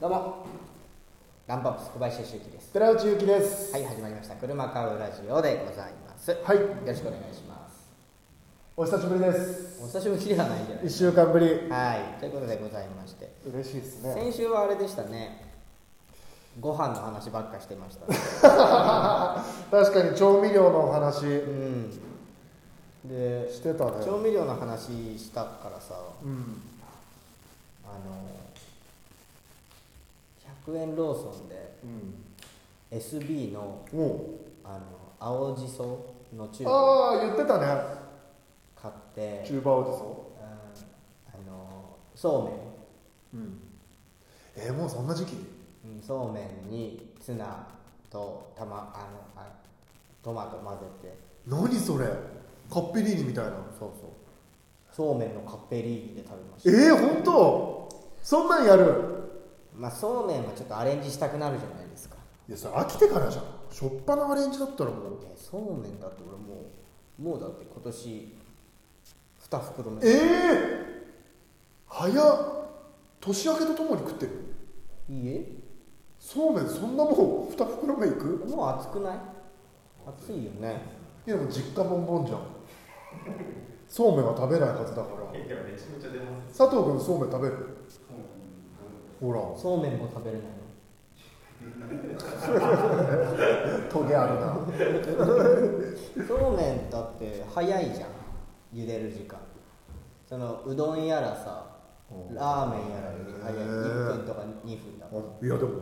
どうも。ランパップス小林修樹です。寺内ゆきです。はい始まりました。車買うラジオでございます。よはい。ろしくお願いします。お久しぶりです。お久しぶりではないんじゃない1週間ぶり。はいということでございまして。嬉しいですね。先週はあれでしたね。ご飯の話ばっかしてました。ね 確かに調味料のお話。うん。でしてたね。調味料の話したからさ。うん。あの100円ローソンでうん SB のおあの青じそのチューブああ言ってたね。買ってチューバーおじうん。あのそうめん。そうん。えー、もうそんな時期？うんそうめんにツナとたまあのあトマト混ぜて。何それ？カッペリーニみたいな。そうそう。そうめんのカッペリーニで食べました。えー、本当？そんなんやる？まあそうめんはちょっとアレンジしたくなるじゃないですか。いやそれ飽きてからじゃん。しょっぱなアレンジだったらもう。えそうめんだって俺もうもうだって今年2袋目。ええー、早っ。年明けとともに食ってる。いいえ。そうめんそんなもん2袋目いく？もう暑くない？暑いよね。いやでも実家ボンボンじゃん。そうめんは食べないはずだから。いやめちゃめちゃ出ます。佐藤君そうめん食べる？ほら。そうめんも食べれないトゲあるな。のそうめんだって早いじゃん。茹でる時間。そのうどんやらさうん。ラーメンやらより早い。へー。1分とか2分だもん。あいやでも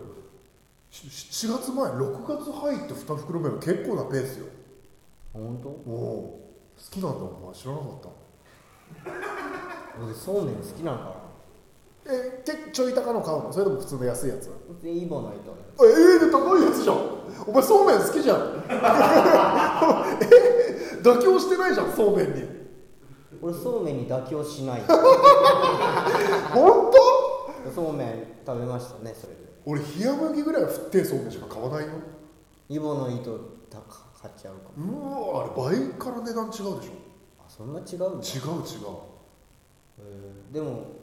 し7月前6月入って2袋目は結構なペースよ。本当？おお好きなんだお前。知らなかった。俺そうめん好きなのかなえけちょい高の買うの？それとも普通の安いやつ？でイボの糸ねえ高いやつじゃん。お前そうめん好きじゃん。え妥協してないじゃんそうめんに。俺そうめんに妥協しない。本当？そうめん食べましたねそれで。俺冷麦ぐらいは振ってそうめんしか買わないよ。イボの糸た買っちゃうかも。うわあれ倍から値段違うでしょ。あそんな違うんだ。違う違う。うんでも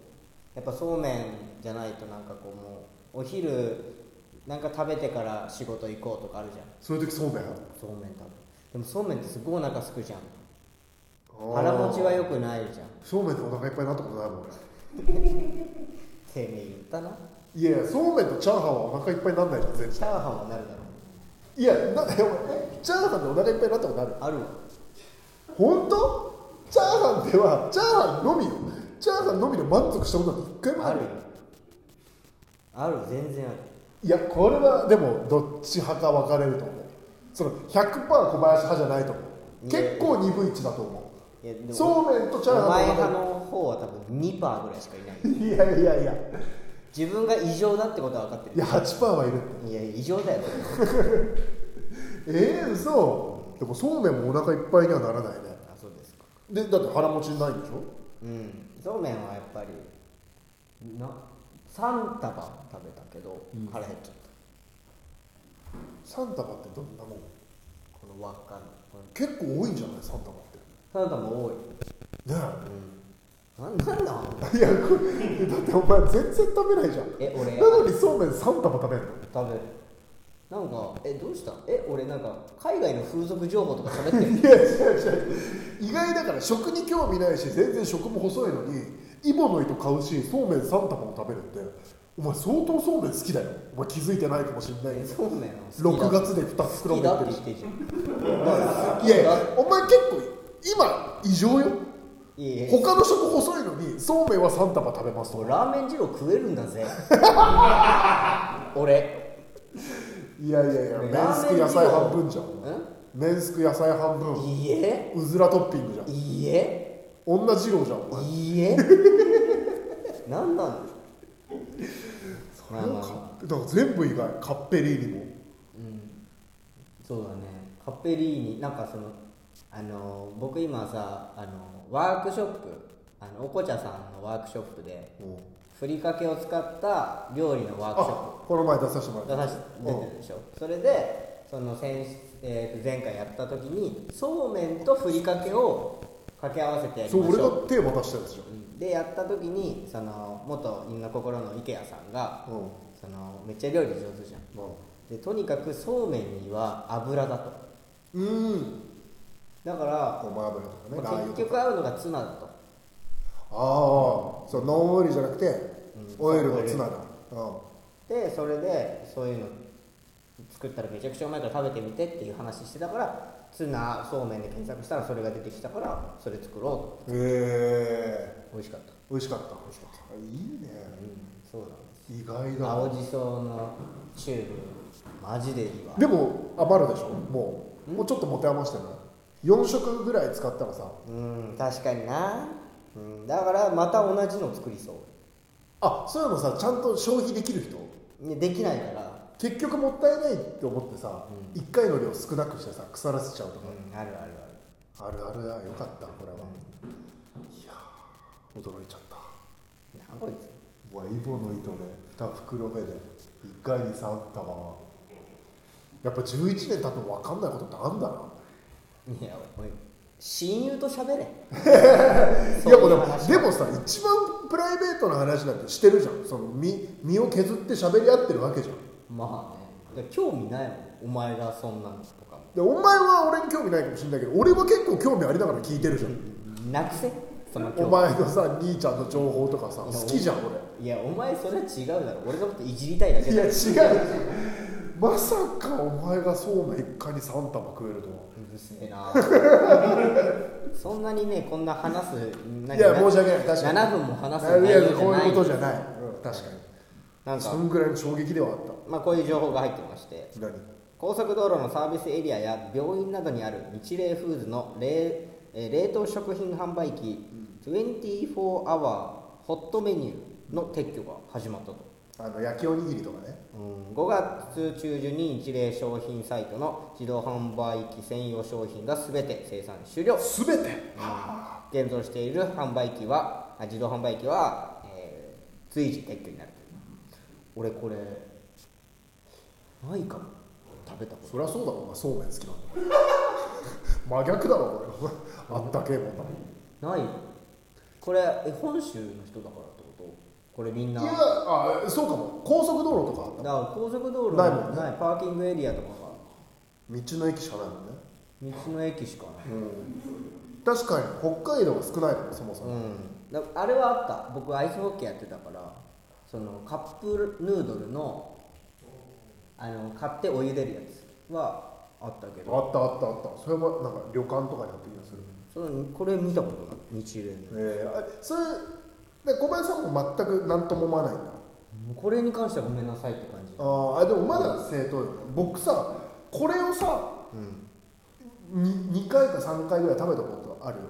やっぱそうめんじゃないとなんかこうもうお昼なんか食べてから仕事行こうとかあるじゃん。そういう時そうめん？そうめん食べでもそうめんってすごいお腹すくじゃん。腹持ちは良くないじゃん。そうめんでお腹いっぱいになったことないもん俺。てめえ言ったな。いやそうめんとチャーハンはお腹いっぱいになんないじゃん全然チャーハンはなるだろいやなえチャーハンでお腹いっぱいになったことある？ある。わ本当？チャーハンではチャーハンのみよチャーハンのみで満足したことなんて一回もある。よある全然ある。いやこれはでもどっち派か分かれると思う。その100%小林派じゃないと思う。結構二分一だと思いやでもそうめんとチャーハンお前の派の方は多分2%ぐらいしかいない。ういやいやいや。自分が異常だってことは分かってる。いや8%はいるって。いや異常だよ。え えー、嘘。でもそうめんもお腹いっぱいにはならないね。あそうですか。でだって腹持ちないんでしょ？うんそうめんはやっぱりな3束食べたけどうん。腹減っちゃっ3束ってどんなもん？たこの輪っかの。結構多いんじゃない？3束って。3束多い。ねうん。ななんだえいやこれだってお前全然食べないじゃん。え俺。なのにそうめん3束食べるの？食べるなんかえどうした？え俺なんか海外の風俗情報とか喋ってる？いや違う違う。意外だから食に興味ないし全然食も細いのにイボの糸買うしそうめん3束も食べるってお前相当そうめん好きだよ。お前気づいてないかもしれないけどそうめんは好きだ6月で2袋好きだってるいやいやお前結構今異常よ。いやいや。他の食細いのにそうめんは3束食べますと俺ラーメン二郎食えるんだぜ。俺いやいやいやね麺すく野菜半分じゃん。ん麺すく野菜半分。いいえ。うずらトッピングじゃん。いいえ。女二郎じゃんお前。いいえ。なんなんまあまあまあ。だから全部意外カッペリーニも。うん。そうだね。カッペリーニなんかそのあの僕今さあのワークショップあのおこちゃさんのワークショップでうんふりかけを使った料理のワークショッあこの前出させてもらった。プ出さし出てるでしょ。それでその先、えーと前回やった時にそうめんとふりかけを掛け合わせてやりそう俺がましょう。テーマ出したやつじうん。でやった時にその元因の心の池谷さんがゃん、うん、そそのめっちゃ料理上手じゃん。でとにかくそうめんには油だと。うん。だから、ごま油とかね結局合うのがツナだとああそうノンオイルじゃなくてうん。オイルのツナだ。でそれでそういうの作ったらめちゃくちゃうまいから食べてみてっていう話してたからツナそうめんで検索したらそれが出てきたからそれ作ろうと。うんへえ美味しかった。美味しかった。美味しかった。いいね。うんそうなんです。意外だ。青じそのチューブマジでいいわ。でも余るでしょ？もう。もうちょっと持て余してない4食ぐらい使ったらさ。うん確かにな、うん、だからまた同じの作りそあそういうのさちゃんと消費できる人？できないから。結局もったいないって思ってさ、う1回の量少なくしてさ腐らせちゃうとか、うんあるあるある。あるあるだよかったこれは、いやー驚いちゃった。なんこいつ。うわイボの糸で2袋目で1回に3玉やっぱ11年経っても分かんないことってあんだな。いやおい親友と喋れ。いやもうでも話でもさ一番プライベートな話なんてしてるじゃん。その身身を削って喋り合ってるわけじゃん。まあね。で興味ないもん。お前がそんなのとかも。でお前は俺に興味ないかもしれないけど俺は結構興味ありながら聞いてるじゃん。なくせ。その興お味前のさ兄ちゃんの情報とかさ好きじゃん俺。いやお前それは違うだろ。俺のこといじりたいだけだろいや違うまさかお前がそうめん一回に3玉食えるとは。うるせえな。そんなにねこんな話すいや申し訳ない。確かに。7分も話すいや内容じゃこうないいうことじゃない、うん、確かに。なんか。そんぐらいの衝撃ではあっまあこういう情報が入ってまして。高速道路のサービスエリアや病院などにある日霊フーズの冷えー冷凍食品販売機24アワーホットメニューの撤去が始まったと、あの焼きおにぎりとかね。うん、5月中旬に日霊商品サイトの自動販売機専用商品が全て生産終了。全て？現存している販売機はあ自動販売機は、えー随時撤去になる。俺これないかも食べたこと。そりゃそうだろお前。そうめん好きなんだ 真逆だろお前あったけえもんだもんない。これえ本州の人だからこれみんな。いやあそうかも。高速道路とかあっただから高速道路ないもんね。ないパーキングエリアとか道の駅しかないもんね。が道の駅しかない。うん。確かに北海道が少ないからそもそも、うん。だあれはあった。僕アイスホッケーやってたからそのカップヌードルのあの買ってお湯出るやつはあったけど。あったあったあった。それもなんか旅館とかにあった気がする、そのこれ見たことない。日霊の。えー、あそれで小林さんも全く何とも思わないんだ？これに関してはごめんなさいって感じ。あーあでもまだ正当よ僕さこれをさうん。に2回か3回ぐらい食べたことあるよ。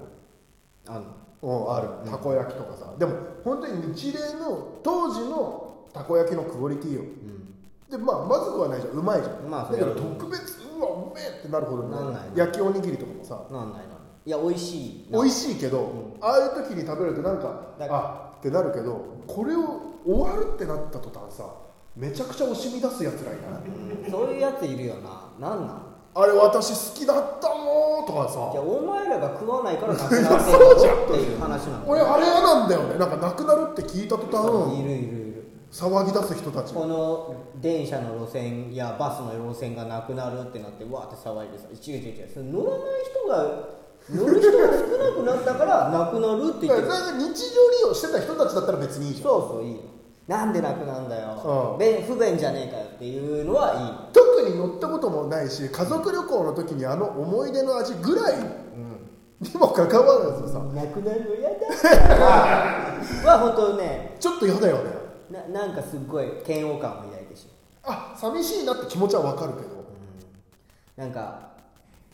あの？うんある。たこ焼きとかさ。でも本当に日霊の当時のたこ焼きのクオリティよ。うん。でまあまずくはないじゃん。うまいじゃん、まあだけど特別うわうめえってなるほどなんない焼きおにぎりとかもさ。なんないいいや美味しい美味しいけど、ん。ああいう時に食べるとなんかだあってなるけどこれを終わるってなった途端さめちゃくちゃ惜しみ出すやつらいない。うん。そういうやついるよな。なんなん？あれ私好きだったのとかさ。じゃあお前らが食わないからなくなってるっていう話なの俺あれ嫌なんだよね。なんかなくなるって聞いた途端いるいるいる。騒ぎ出す人たちこの電車の路線やバスの路線がなくなるってなってわーって騒いでさ。違う違う違う。それ乗らない人が乗る人が少なくなったからなくなるって言だってる。日常利用してた人たちだったら別にいいじゃん。そうそういい。よなんでなくなんだよ。うん。べ不便じゃねえかよっていうのはいい。特に乗ったこともないし家族旅行の時にあの思い出の味ぐらいにもかかわらずさ。なくなるの嫌だ。は本当ね。ちょっと嫌だよね。ななんかすっごい嫌悪感を抱いてしまう。あ寂しいなって気持ちはわかるけど。なんか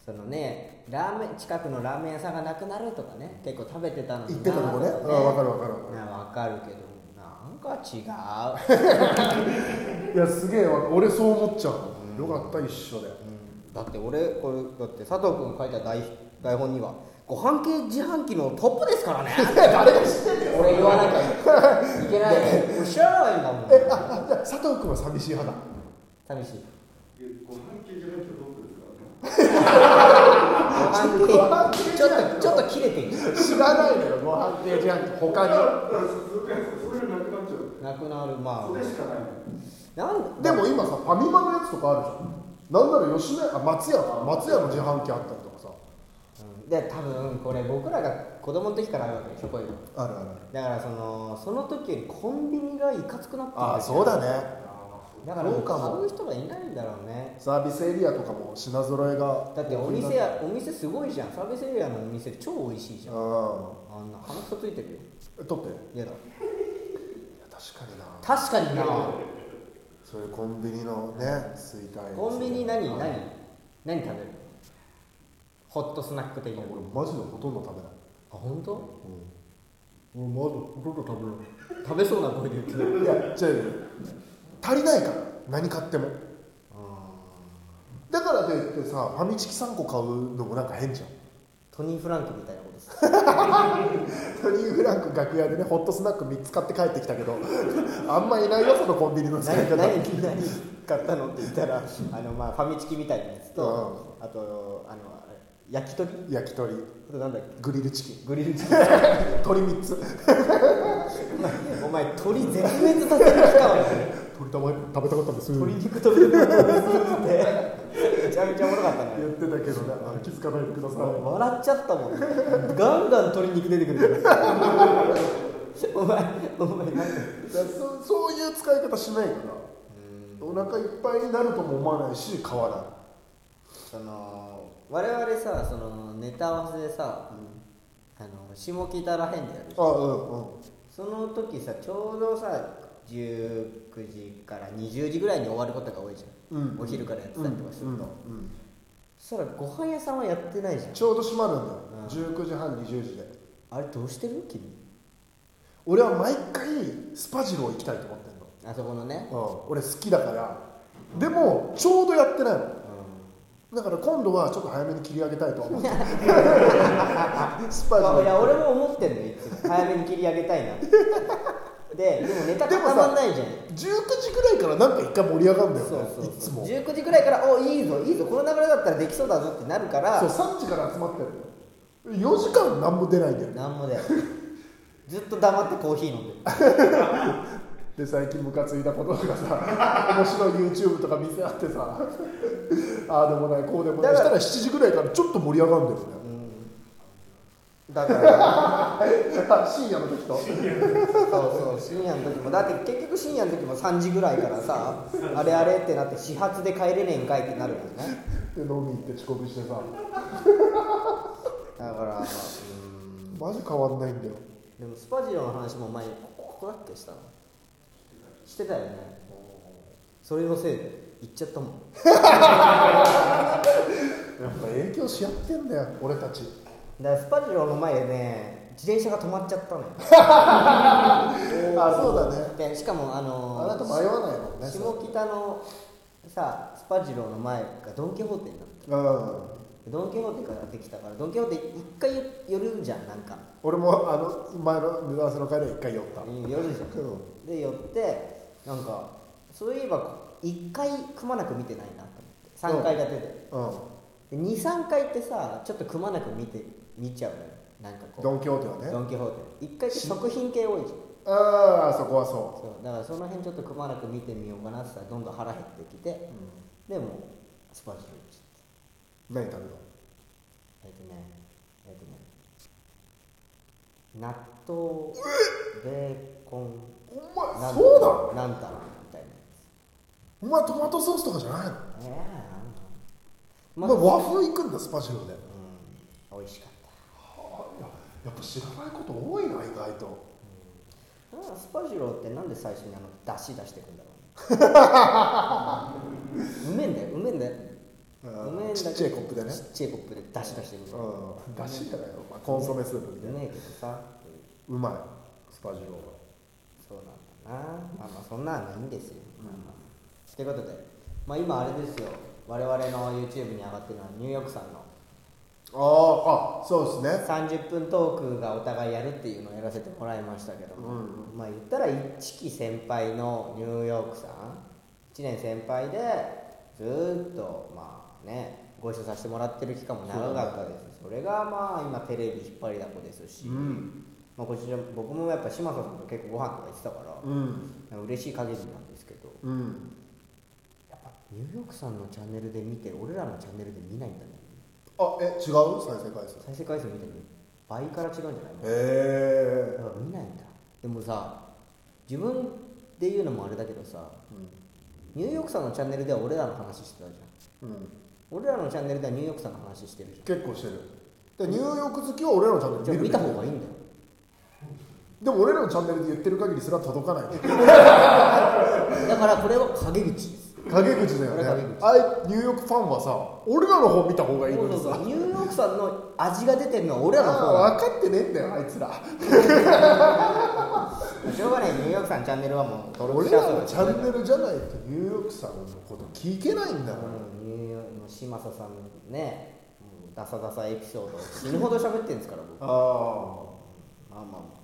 そのねラーメン近くのラーメン屋さんがなくなるとかね。結構食べてたのに行ってたとこねなうんわかるわかるわかる。なわかるけど。なんか違う、いやすげえわ。俺そう思っちゃう。よかった一緒で。だって俺これだって佐藤君が書いた台台本にはご飯系自販機のトップですからね。誰が知ってんだよ。俺言わなきゃいけない。俺知らないんだもん。えああじゃあ佐藤君は寂しい派だ。寂しい。ご飯系じゃないとどうですかご 飯系ちょっとちょっと切れてる知らないのよご飯系自販機他になくなるまあそれしかないなんでも今さファミマのやつとかあるじゃんなんなら吉野家あ松屋か松屋の自販機あったりとかさうんで多分これ僕らが子供の時からあるわけでしょこういうのあるある。だからそのその時よりコンビニがいかつくなってるああそうだねだからそう買う人がいないんだろうね。サービスエリアとかも品揃えがだってお店やお店すごいじゃん。サービスエリアのお店超美味しいじゃん。うあ。んな鼻くそついてるよ。ん取って。い嫌だ。や確かにな。確かにな。そういうコンビニのね衰退コンビニ何？何？何食べる？ホットスナック的な。俺マジでほとんど食べない。あ本当？俺マジでほとんど食べない。食べそうな声で言ってる。いや違う足りないから何買っても。だからといってさファミチキ3個買うのもなんか変じゃん。トニー・フランクみたいなことです。トニー・フランク楽屋でねホットスナック3つ買って帰ってきたけどあんまいないよそのコンビニの使い何方何何買ったのって言ったらあの、まあ、ファミチキみたいなやつと、あとあのあれ焼き鳥？焼き鳥。あとなんだっけ？グリルチキン。グリルチキン。鳥3つ。お前鳥絶滅させる気かわ鳥玉食べたかったんです。鶏肉とるって。めちゃめちゃおもろかったね。言ってたけどね。あ気づかないでください。笑っちゃったもん。ガンガン鶏肉出てくる。お前お前なんそそういう使い方しないから。お腹いっぱいになるとも思わないし買わないその我々さそのネタ合わせでさ、あの下北らへんでやるあうんうん。その時さちょうどさ19時から20時ぐらいに終わることが多いじゃん、うん。お昼からやってたりとかすると、うんうんそしたらご飯屋さんはやってないじゃん。ちょうど閉まるんだよ、うん。19時半20時で。あれどうしてる？君。俺は毎回スパジロー行きたいと思ってんの。あそこのね、うん、俺好きだから。でもちょうどやってないのだから今度はちょっと早めに切り上げたいとは思ってるスパジロまあいやー俺も思ってんのよいつも。早めに切り上げたいなででもネタ固まんないじゃん。19時ぐらいからなんか一回盛り上がるんだよねそうそういつも。19時ぐらいから「おいいぞいいぞこの流れだったらできそうだぞ」ってなるから。そう3時から集まってる4時間何も出ないんだよね。なんもだよずっと黙ってコーヒー飲んでる で最近ムカついたこととかさ 面白い YouTube とか見せ合ってさああでもないこうでもない。したら7時ぐらいからちょっと盛り上がるんだよね、だから あ深夜の時と？そうそう深夜の時も。だって結局深夜の時も3時ぐらいからさあれあれってなって始発で帰れねえんかいってなるもんね。で飲み行って遅刻してさ。だからうん。マジ変わんないんだよ。でもスパジロの話も前こここだっけしたの？してたよね。それのせいで行っちゃったもん。やっぱ影響し合ってんだよ俺たち。だからスパジロの前でね自転車が止まっちゃったのよ。あそうだね。でしかもあのあなた迷わないもんね下北のさスパジロの前がドン・キホーテになってうん。ドン・キホーテからできたからドン・キホーテ一回寄るじゃんなんか。俺もあの前の目指せの会で一回寄った。寄るじゃん。で寄ってなんかそういえば1回くまなく見てないなと思って。3回が出てうん。23回ってさちょっとくまなく見て見ちゃうのよ。なんかこう。ドン・キホーテはね。ドン・キホーテ。1回って食品系多いじゃん。ああそこはそそう。だからその辺ちょっとくまなく見てみようかなって言ったらどんどん腹減ってきてう、でもスパジロ行っ何食べたえっとねえっとね。納豆ベーコンお前そうなのなんたらみたいなやお前トマトソースとかじゃないの？つええお前和風行くんだスパジロで。うん。美味しかった。やっぱ知らないこと多いな意外と。だからスパジローってなんで最初にあの出汁出してくんだろうね。うめえんだようめえんだよ。うめえんだけどちっちゃいコップでね。ちっちゃいコップで出汁出してくるんだようん。だしじゃないよまあコンソメスープみたいな。うめえけどさ。うまいスパジロそうな。まあまあそんなんはいいんですよ、まあまあということでまあ今あれですよ。我々の YouTube に上がってるのはニューヨークさんの。あああそうですね。30分トークがお互いやるっていうのをやらせてもらいましたけども、うんまあ言ったら1期先輩のニューヨークさん。1年先輩でずーっとまあねご一緒させてもらってる期間も長かったです。それがまあ今テレビ引っ張りだこですし、うんまあ、こちら僕もやっぱ嶋佐さんと結構ご飯とか行ってたから、うん。嬉しい限りなんですけどうん。やっぱニューヨークさんのチャンネルで見て俺らのチャンネルで見ないんだね。あえ違う？再生回数。再生回数見てる。倍から違うんじゃないの？へだから見ないんだ。でもさ自分で言うのもあれだけどさニューヨークさんのチャンネルでは俺らの話してたじゃん。うん、うん、俺らのチャンネルではニューヨークさんの話してるじ結構してる。でニューヨーク好きは俺らのチャンネル見る見た方がいいんだよでも俺らのチャンネルで言ってる限りすら届かない。だからこれは陰口。です陰口だよね。あれニューヨークファンはさ俺らの方見た方がいいのにさ。そうそうそう。ニューヨークさんの味が出てるのは俺らの方あ分かってねえんだよあいつら。しょうがない。ニューヨークさんチャンネルはもう登録俺らのチャンネルじゃないとニューヨークさんのこと聞けないんだから、うんニューヨークの嶋佐さんのねうんダサダサエピソード。死ぬほど喋ってるんですから僕。あまあまあまあ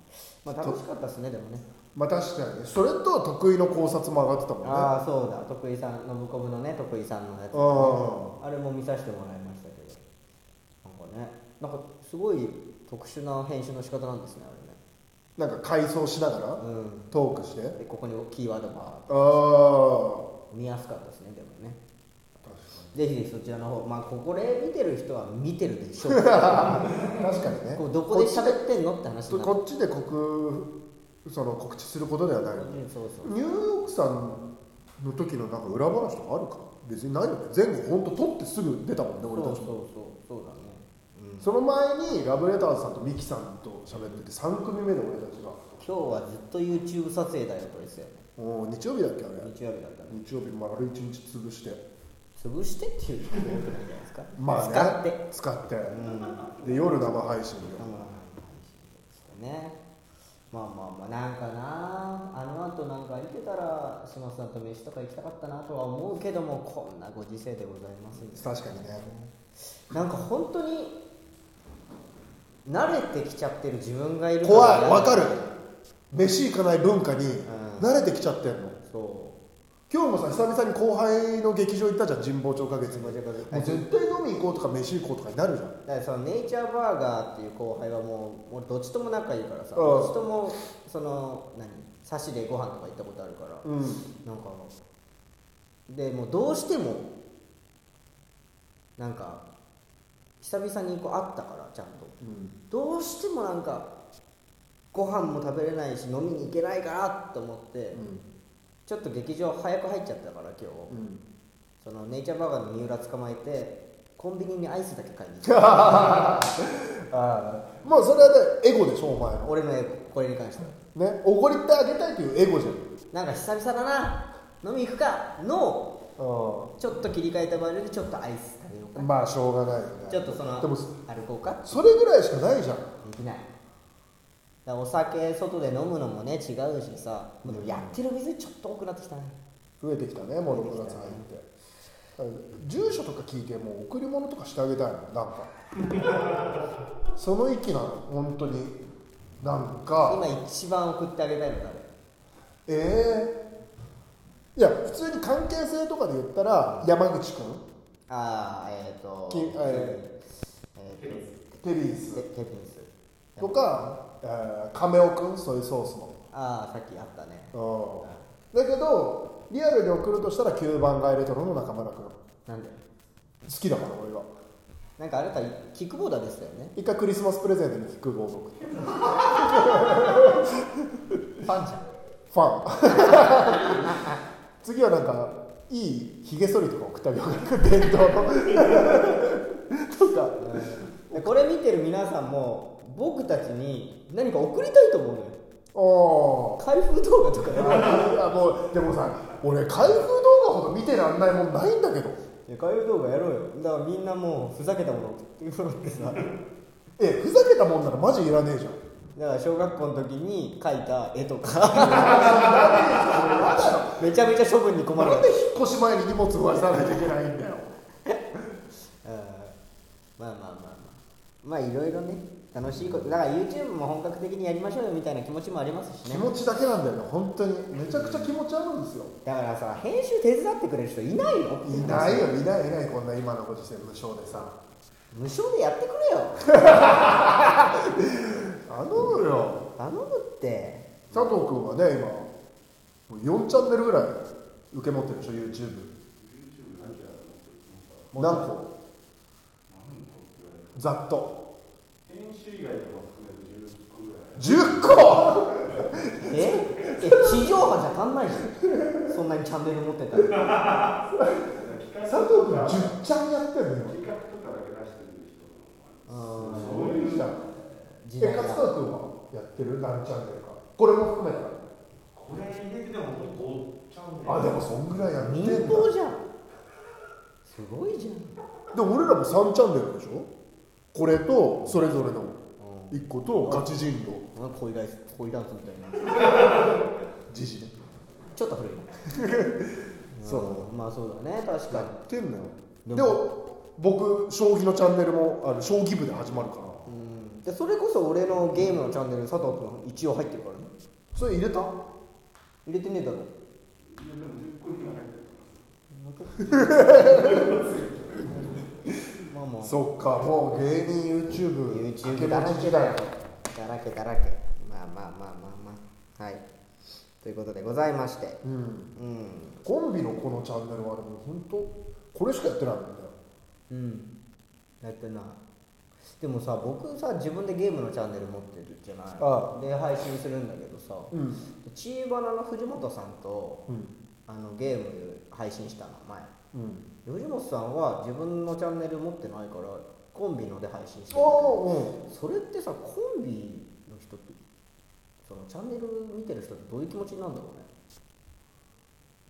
まあ楽しかったですねでもね。まあ確かにね。それと得意の考察も上がってたもんね。ああそうだ。徳井さん信子部のね徳井さんのやつ、ね、ああれも見させてもらいましたけど。なんかねなんかすごい特殊な編集の仕方なんですねあなんか回想しながられねうん。トークして。でここにキーワードがああ見やすかったですねでも。ねぜひそちらの方まあここで見てる人は見てるでしょう。確かにね。こうどこで喋ってんのって話こっちで告その告知することではない。うんそうそうニューヨークさんの時のなんか裏話とかあるか？別にないよね。前後本当撮ってすぐ出たもんね俺たちも。そうそうそう。だね。うん。その前にラブレターズさんとミキさんと喋ってて3組目で俺たちが。今日はずっと YouTube 撮影だよこれですよ。ねもう日曜日だっけあれ？日曜日だったね。日曜日丸一日潰して潰してっていうことないんじゃないですか？まあね。使って。使って。うん。で夜生配信でね。まあまあまあなんかな。あの後なんか行けたら島津さんと飯とか行きたかったなとは思うけどもこんなご時世でございますんで確かにね。なんか本当に慣れてきちゃってる自分がいる怖い。わかる。る飯行かない文化にん。慣れてきちゃってんの。そ今日もさ久々に後輩の劇場行ったじゃん神保町花月にもう絶対飲み行こうとか飯行こうとかになるじゃん。うだからそのネイチャーバーガーっていう後輩はもうもうどっちとも仲いいからさうん。どっちともその何差しでご飯とか行ったことあるからうん。なんかでもうどうしてもなんか久々にこう会ったからちゃんと。うん。どうしてもなんかご飯も食べれないし飲みに行けないかなと思って、ちょっと劇場早く入っちゃったから今日、うんそのネイチャーバーガーの三浦捕まえてコンビニにアイスだけ買いに行っあた。あまあそれはねエゴでしょお前の。俺のこれに関しては。ねおごりってあげたいというエゴじゃん。なんか久々だな。飲み行くか。のうちょっと切り替えた場合でちょっとアイス食べようか、んまあしょうがないよね。ちょっとそのでも歩こうか。それぐらいしかないじゃん。できないお酒外で飲むのもね違うしさ、でもやってる店ちょっと多くなってきたね。増えてきたね物の夏入って。住所とか聞いてもう贈り物とかしてあげたいのなんか。その域なの本当に。なんか。今一番送ってあげたいの誰ええいや普通に関係性とかで言ったら山口君ああえっ、ー、ときええーテリーとズ。テテニスとか、えー、亀尾君ソイソースの。ああさっきあったね。うん。だけどリアルに送るとしたら9番街レトロの中村君。好なんで？きだから俺がなんかあなたキックボーダーでしたよね。一回クリスマスプレゼントにキックボード送ってファンじゃん。ファン。次はなんかいいひげ剃りとか送ってあげようかな伝統の。とか。でこれ見てる皆さんも僕たちに何か送りたいと思うのよ。おー。開封動画とかいやもうでもさ俺開封動画ほど見てらんないもんないんだけど。いや開封動画やろうよ。だからみんなもうふざけたもの送ってさ。えふざけたもんならマジいらねえじゃん。だから小学校の時に描いた絵とか。めちゃめちゃ処分に困る。なんで引っ越し前に荷物を渡さないといけないんだよ。うんまあまあまあまあ。まあいろいろね楽しいことだから YouTube も本格的にやりましょうよみたいな気持ちもありますしね。気持ちだけなんだよね本当に。めちゃくちゃ気持ちあるんですよ。だからさ編集手伝ってくれる人いないの？いないよいないいないこんな今のご時世無償でさ。無償でやってくれよ。頼むよ。頼むって。佐藤君はね今もう4チャンネルぐらい受け持ってるでしょ YouTube 何個？ざっと10個ぐらい10個？え？え地上波じゃ足んないじゃん。そんなにチャンネル持ってたら。佐藤君10チャンやってんの今企画とかだけ出してる人とかもうんそういうじゃん時代がえ勝田君はやってる？何チャンネルか。これも含めたこれ入れてでも本当5チャンネル。あでもそんぐらいやってん民だ放じゃん。すごいじゃん。でも俺らも3チャンネルでしょ？これとそれぞれの1個とガチ人狼。なんか恋ダンス恋ダンスみたいな。時事ね。ちょっと古い そううんまあそうだね確かやってんのよ。でもでも僕将棋のチャンネルもあの将棋部で始まるから。にうん。でそれこそ俺のゲームのチャンネル佐藤君一応入ってるから。ねそれ入れた？入れてねえだろ まあまあそっかもう芸人 YouTube YouTube だらけだよだらけだらけ。まあまあまあまあまあ。はい。ということでございまして。うん。うん。コンビのこのチャンネルはでも本当これしかやってないもんねうん。やってない。でもさ僕さ自分でゲームのチャンネル持ってるじゃない。あ。で配信するんだけどさうん。チーバナの藤本さんとうん。あのゲーム配信したの前。うん藤本さんは自分のチャンネル持ってないからコンビので配信してる。おーそれってさコンビの人ってそのチャンネル見てる人ってどういう気持ちなんだろうね。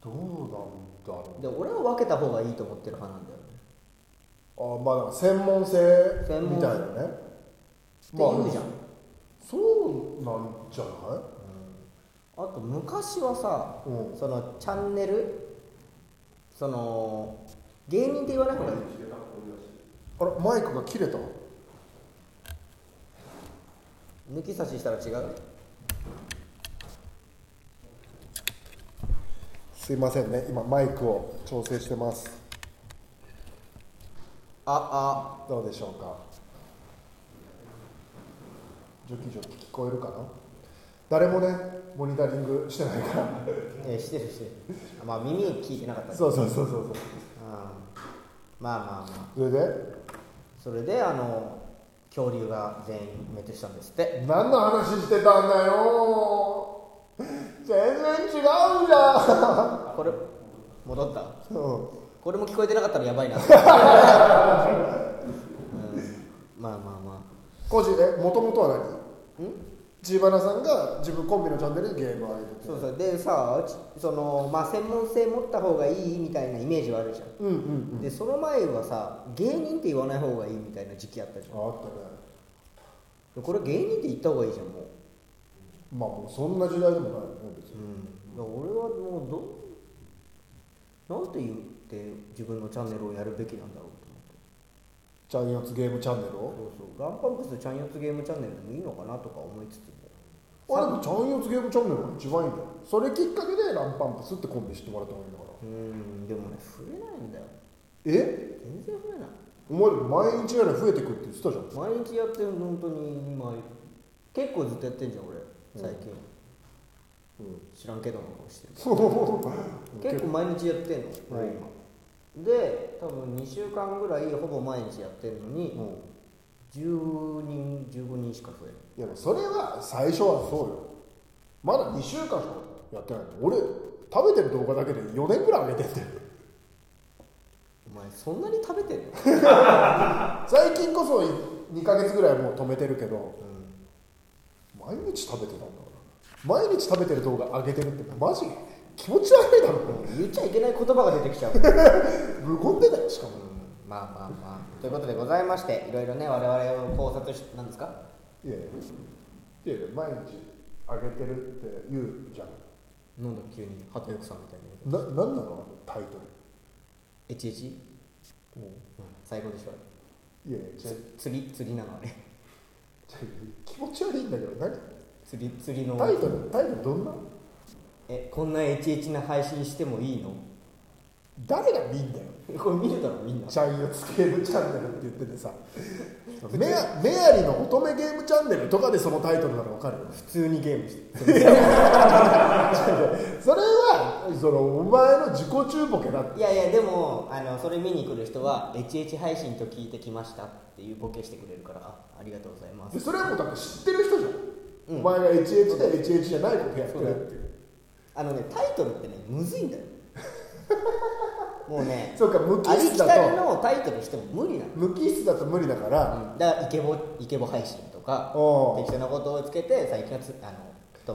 うんどうなんだろうで俺は分けた方がいいと思ってる派なんだよね。あまあ専門性みたいなね。って言うじゃん、そうなんじゃない？あと昔はさ、うん。そのチャンネルその芸人って言わない方がいいあらマイクが切れた。抜き差ししたら違う。すいませんね。今マイクを調整してます。あどうでしょうか。ジョキジョキ聞こえるかな？誰もねモニタリングしてないから。あえーしてるしてる。まあ耳聞いてなかった。そうそうそうそうそう。うんまあまあまあ。それで？それであの恐竜が全員滅したんですって。何の話してたんだよ。全然違うじゃこれ戻った？ん、うん、これも聞こえてなかったらやばいな、うん、まあまあまコジえもともとは何？あん？ジーバナさんが自分コンビのチャンネルでゲームを上げてて。そうそう。でさちそのまあ専門性持った方がいいみたいなイメージはあるじゃん。うんうんうん。でその前はさ芸人って言わない方がいいみたいな時期あったじゃん。あったねこれ芸人って言った方がいいじゃんもう。まあもうそんな時代でもないよね別に。うん。俺はもうどうなんて言って自分のチャンネルをやるべきなんだろうと思って。チャンヨツゲームチャンネルを？そうそう。ランパンプスチャンヨツゲームチャンネルでもいいのかなとか思いつつ。もあでもチャンヨツゲームチャンネルが一番いいんだよ。それきっかけでランパンプスってコンビしてもらった方がいいんだから。うんでもね増えないんだよ。え？全然増えない。お前毎日やれば増えてくって言ってたじゃん毎日やってる本当に今結構ずっとやってんじゃん俺最近、うん知らんけどの？顔してるそう結構毎日やってんの？俺うん今で多分2週間ぐらいほぼ毎日やってるの？に、うん10人15人しか増えいやそれは最初はそうよ。まだ2週間しかやってないの。俺食べてる動画だけで4年ぐらい上げてんだよ。ないお前そんなに食べてんの、最近こそ2ヶ月ぐらいもう止めてるけどう毎日食べてたんだから。毎日食べてる動画上げてるってマジ気持ち悪いだろ。ん、言っちゃいけない言葉が出てきちゃう、無言でだよしかも。まあまあまあ。ということでございましていろいろね我々を考察しなんですか？いやいやいやいや毎日上げてるって言うじゃん。なんだ急に。鳩翼さんみたいにななんなの？タイトエチエチ、ルも最高でしょ。ういやいや。釣り釣りなのあれ。気持ち悪いんだけど。何？釣り釣りの。タイトルタイトルどんな？えこんなエチエチな配信してもいいの？誰が見んだよ。これ見るだろみんな。チャイナツゲームチャンネルって言っててさ。メアメアリの乙女ゲームチャンネルとかでそのタイトルなら分かる？よ普通にゲームしてる。それはそのお前の自己中ボケだって。いやいやでもあのそれ見に来る人は HH 配信と聞いてきましたっていうボケしてくれるからあありがとうございます。でそれはもうだって知ってる人じゃん、うん。お前が HH で HH じゃないことやってるっていう。あのねタイトルってねむずいんだよ もうねそうか無機あり質だきたりとのタイトルしても無理なの。無機質だと無理だから、だからイケボイケボ配信とか適当なことをつけて最近はつあの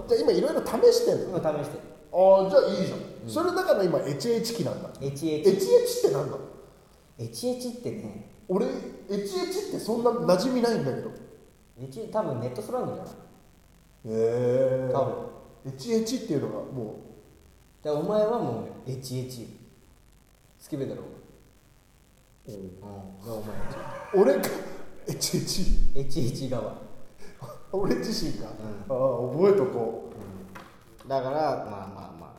とじゃあ今いろいろ試してんの？今試してる。ああじゃあいいじゃん、それだから今 HH 機なんだ。HH HH って何なの HH ってね俺 HH ってそんな馴染みないんだけど。H 多分ネットスラングじゃない？へえ多分。HH っていうのがもだからお前はもう HH 好きべだろ。う、うん。だからお前。俺が HH HH 側。俺自身が、うああ覚えとこだからまあまあまあ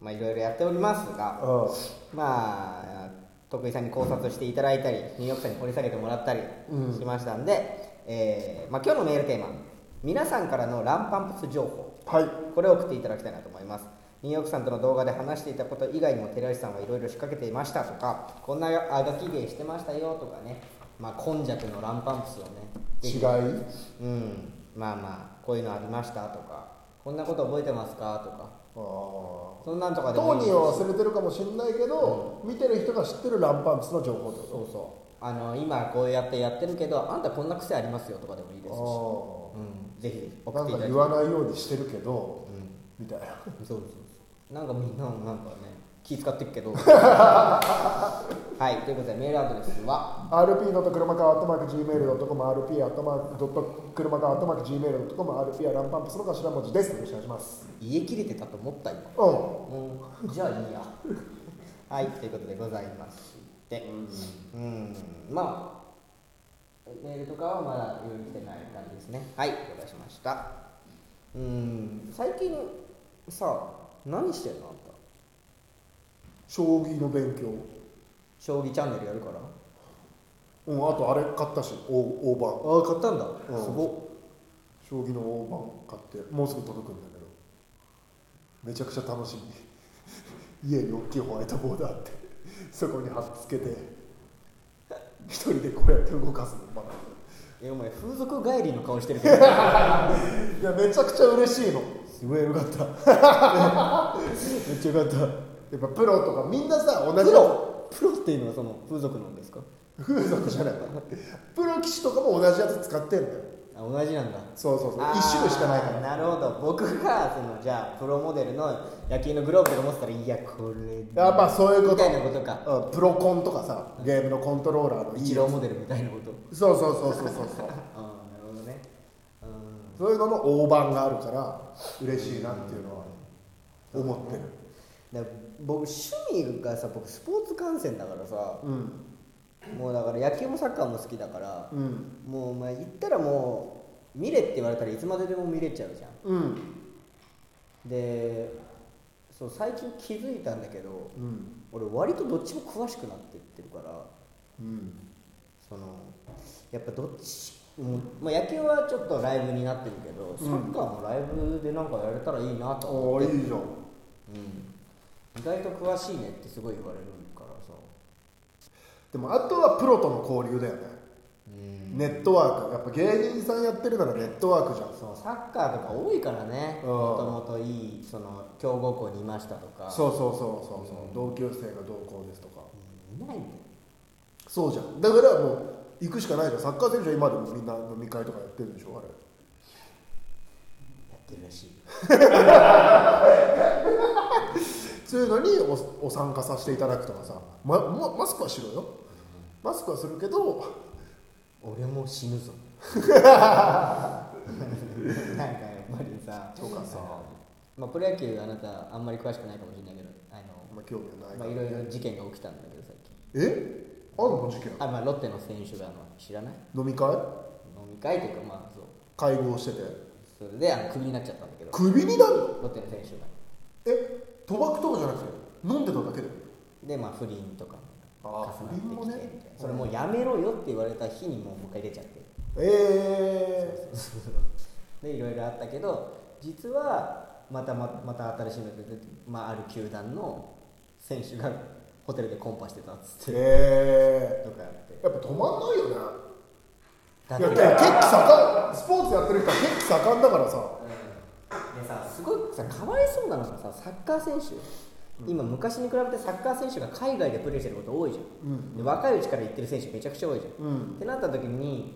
まあいろいろやっておりますがうあまあ徳井さんに考察していただいたりニューヨークさんに掘り下げてもらったりうん。しましたんで、えーまあ、今日のメールテーマ皆さんからのランパンプス情報。あはい。これを送っていただきたいなと思いますニューヨークさんとの動画で話していたこと以外にも寺内さんはいろいろ仕掛けていましたとかこんなあがき芸してましたよとかね。まあ今弱のランパンプスをね違い？うん。まあまあこういうのありましたとか。こんなこと覚えてますかとか。ああそんなんとかで当人は忘れてるかもしれないけど、見てる人が知ってるランパンプスの情報ってこそうそう。あの今こうやってやってるけどあんたこんな癖ありますよとかでもいいですし、とうん、ぜひ送っていただき言わないようにしてるけどうみたいな。ん、そうそうそうなんかみんななんかね気使ってるけど。はいということでメールアドレスは？RP のと車かアットマーク Gmail.com RP アットマークドット車かアットマーク Gmail.com RP はランパンプスの頭文字です。よろしくお願いします家切れてたと思った今。う。んうんじゃあいいや。はいということでございまして。うん。まあメールとかはまだ用意してない感じですね。はい了解しました。うん。最近さ何してんのあんた？将棋の勉強。将棋チャンネルやるから。うんあとあれ買ったし大大判ああ買ったんだ、うん。すごっ。将棋の大判買ってもうすぐ届くんだけど。めちゃくちゃ楽しみ 家に大きいホワイトボードあってそこに貼っつけて一人でこうやって動かすの。まだ。えお前風俗帰りの顔してるけど。いやめちゃくちゃ嬉しいのすごいよかった。めっちゃよかった。やっぱプロとかみんなさ同じプロ？プロっていうのはその風俗なんですか？風俗じゃない。プロ棋士とかも同じやつ使ってんだよ。あ同じなんだ。そうそうそう。一種類しかないから。なるほど。僕がそのじゃあプロモデルの野球のグローブとか持ってたらいやこれあまあそういうこと。みたいなことか。うんプロコンとかさゲームのコントローラーのいいや一郎モデルみたいなこと。つそうそうそうそうそうそう ああなるほどねうんそういうのの大判があるから嬉しいなっていうのは思ってる。だから僕趣味がさ僕スポーツ観戦だからさうん。もうだから野球もサッカーも好きだからうん。もうまあ言ったらもう見れって言われたらいつまででも見れちゃうじゃん。うん。でそう最近気づいたんだけどうん。俺割とどっちも詳しくなっていってるからうん。そのやっぱどっちもまあ、野球はちょっとライブになってるけどサッカーもライブでなんかやれたらいいなと思って、おーいいじゃん。うん、意外と詳しいねってすごい言われるからさ、でもあとはプロとの交流だよね。うん。ネットワーク。やっぱ芸人さんやってるならネットワークじゃん。そうサッカーとか多いからね。うん。もともといいその強豪校にいましたとか。そうそうそうそうそう。同級生がどうこうですとか。うんいないんだよそうじゃん。だからもう行くしかないじゃん。サッカー選手は今でもみんな飲み会とかやってるでしょ？あれ。やってるらしい。そういうのにおお参加させていただくとかさ、まま、マスクはしろよ。マスクはするけど俺も死ぬぞ。なんかやっぱりさとか。さまあ、プロ野球あなたあんまり詳しくないかもしれないけどあのまあ興味はないまあ、いろいろ事件が起きたんだけど最近。え？あんの？事件。あ、まあ、ロッテの選手があの知らない？飲み会？飲み会というかまあそう。会合してて。それであのクビになっちゃったんだけど。クビになる？のロッテの選手が。え賭博とかじゃなくて？飲んでただけで？でまあ不倫とかもあー重なってきてみたいな、不倫もね。それもうやめろよって言われた日にもうもう一回出ちゃって。えでいろいろあったけど実はまたままた新しいのが出て、まあ、ある球団の選手がホテルでコンパしてたっつー、って、えとかやって。ー、やっぱ止まんないよね。だいやいや結構盛んスポーツやってる人は結構盛んだからさ。でさすごいさかわいそうなのがさサッカー選手。今昔に比べてサッカー選手が海外でプレーしてること多いじゃん、うん。で若いうちから行ってる選手めちゃくちゃ多いじゃん、うん。ってなった時に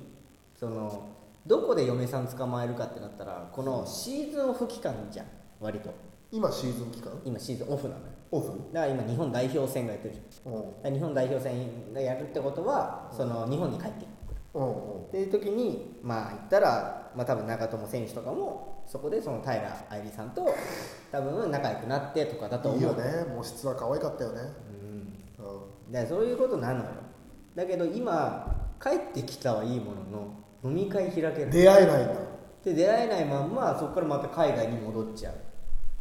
そのどこで嫁さん捕まえるかってなったらこのシーズンオフ期間じゃん割と今シーズン期間？今シーズンオフなのよ。オフ？だから今日本代表戦がやってるじゃん。うん。日本代表戦がやるってことはその日本に帰ってく。るうんうん。っていう時にまあ言ったら、まあ、多分長友選手とかもそこでその平愛梨さんと多分仲良くなってとかだと思う。いいよね。模質は可愛かったよね。うん。うん。そういうことなのよ。だけど今帰ってきたはいいものの飲み会開ける。出会えないんだ。で出会えないまんまそこからまた海外に戻っちゃう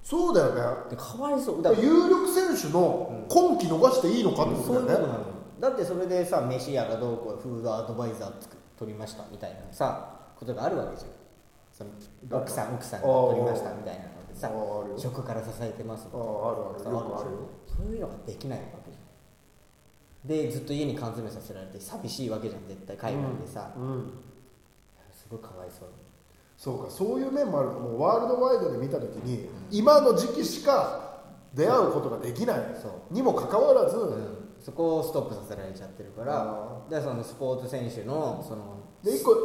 そうだよね。でかわいそう。だ有力選手の今季逃していいのかってことだよね。だ。ってそれでさ飯屋がどうこうフードアドバイザーつく取りましたみたいなさことがあるわけじゃん。その奥さん奥さんが取りましたみたいなのでさ食から支えてます。みたいなある。あるさよくあるよそういうのができないわけじゃん。でずっと家に缶詰させられて寂しいわけじゃん絶対海外でさ、うん。すごいかわいそうそうかそういう面もある。もうワールドワイドで見た時に今の時期しか出会うことができない。にもかかわらず、うん。そこをストップさせられちゃってるからあでそのスポーツ選手のそので一個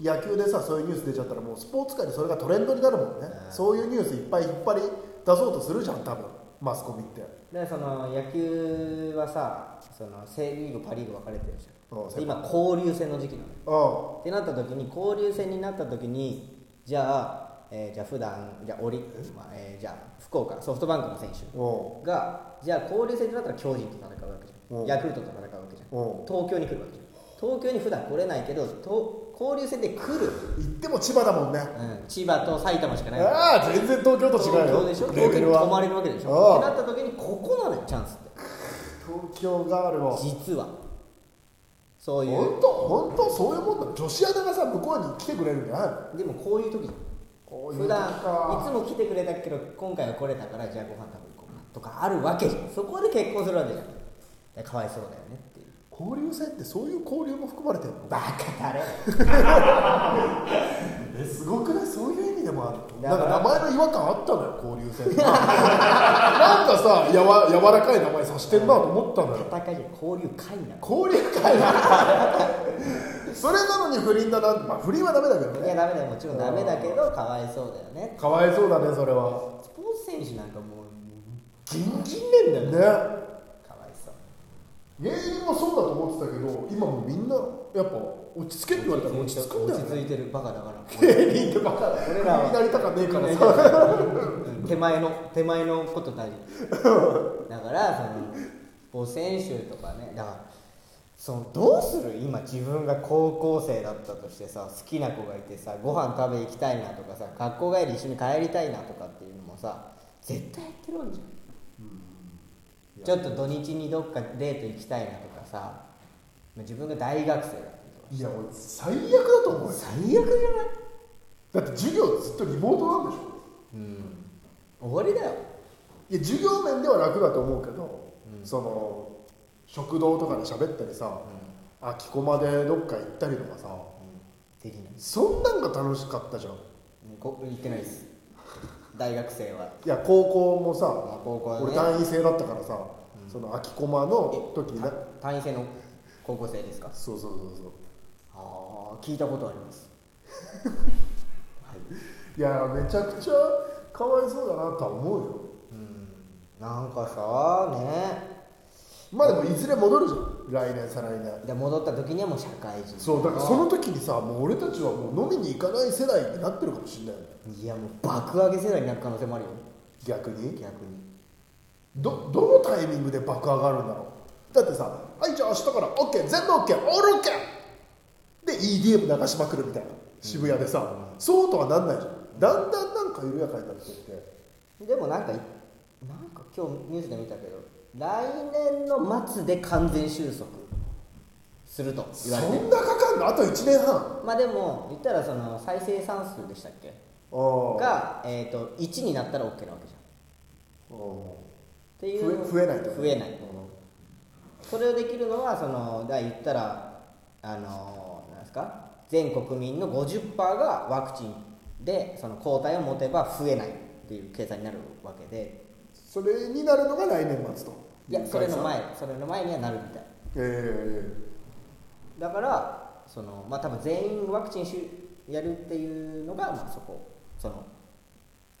野球でさそういうニュース出ちゃったらもうスポーツ界でそれがトレンドになるもんね、うん。そういうニュースいっぱい引っ張り出そうとするじゃん多分。マスコミって。でその野球はさそのセ・リーグパ・リーグ分かれてるじうんゃんで今交流戦の時期なの。あってなった時に交流戦になった時にじゃあ、えーじゃあ普段じゃあオリ、まあえーじゃあ福岡ソフトバンクの選手がじゃあ交流戦になったら巨人と戦うわけじゃうんんヤクルトと戦うわけじゃん。お東京に来るわけじゃん。東京に普段来れないけどと交流戦で来る、行っても千葉だもんね。うん、千葉と埼玉しかない。ああ全然東京と違うよ。東京でしょ？レ東京に泊まれるわけでしあょあってなった時にここなのよチャンスって。東京があるわ実はそういう。本当本当そういうもんだ。女子アナがさ向こうに来てくれるんじゃないの？でもこういう時こういう時普段いかつも来てくれたけど今回は来れたからじゃあご飯食べ行こうかとかあるわけじゃん。そこで結婚するわけじゃん。でかわいそうだよねっていう。交流戦ってそういう交流も含まれてるの？バカだれ えすごくない？そういう意味でもある。なんか名前の違和感あったのよ交流戦。なんかさやわ柔らかい名前さしてんなと思ったのよ。戦いじゃん交流会なの。交流会それなのに不倫だな。まあ不倫はダメだけどね。いやダメだよ。もちろんダメだけどかわいそうだよね。かわいそうだねそれは。スポーツ選手なんかもうギンギンねんだよね。かわいそう。芸人もそうだと思ってたけど今もうみんなやっぱ落ち着けって言われたら落ち着くんだよ。ね落ち着いてるバカだから。芸人ってバカだ。俺らは。になりたかねえからさ。手前の手前のこと大事。だからその選手とかね。だからそのどうする？今自分が高校生だったとしてさ好きな子がいてさご飯食べ行きたいなとかさ学校帰り一緒に帰りたいなとかっていうのもさ絶対やってるわけじゃん。ちょっと土日にどっかデート行きたいなとかさまあ自分が大学生だいや俺最悪だと思うよ。最悪じゃない？だって授業ずっとリモートなんでしょ。うん。終わりだよ。いや授業面では楽だと思うけど、その食堂とかで喋ったりさ、空き駒でどっか行ったりとかさ。できない。そんなんが楽しかったじゃん。こ行ってないです。大学生は。いや高校もさ、高校はね。俺単位制だったからさ、その空き駒の時単位制の高校生ですか？そうそうそうそう聞いたことあります。い。やめちゃくちゃかわいそうだなとは思うよ。うん。なんかさね。まあでもいずれ戻るじゃん。来年再来年。で戻った時にはもう社会人。そうだからその時にさもう俺たちはもう飲みに行かない世代になってるかもしれないよね。いやもう爆上げ世代になる可能性もあるよ。逆に？逆に。どどのタイミングで爆上がるんだろう？だってさ「はいじゃあ明日から OK 全部 OK オール OK!」で EDM 流しまくるみたいな渋谷でさ、そうとはなんないじゃん。だんだんなんか緩やかになってって。でもなんかいなんか今日ニュースで見たけど来年の末で完全収束すると言われてる。そんなかかんの？あと1年半。まあでも言ったらその再生産数でしたっけ？が、えー、と1になったら OK なわけじゃん。っていう増えないと増えない。それをできるのはそのだ言ったらあのですか？全国民の50%がワクチンでその抗体を持てば増えないっていう計算になるわけで。それになるのが来年末と。いやそれの前それの前にはなるみたい。え。だからそのまあ多分全員ワクチンしやるっていうのがまあそこその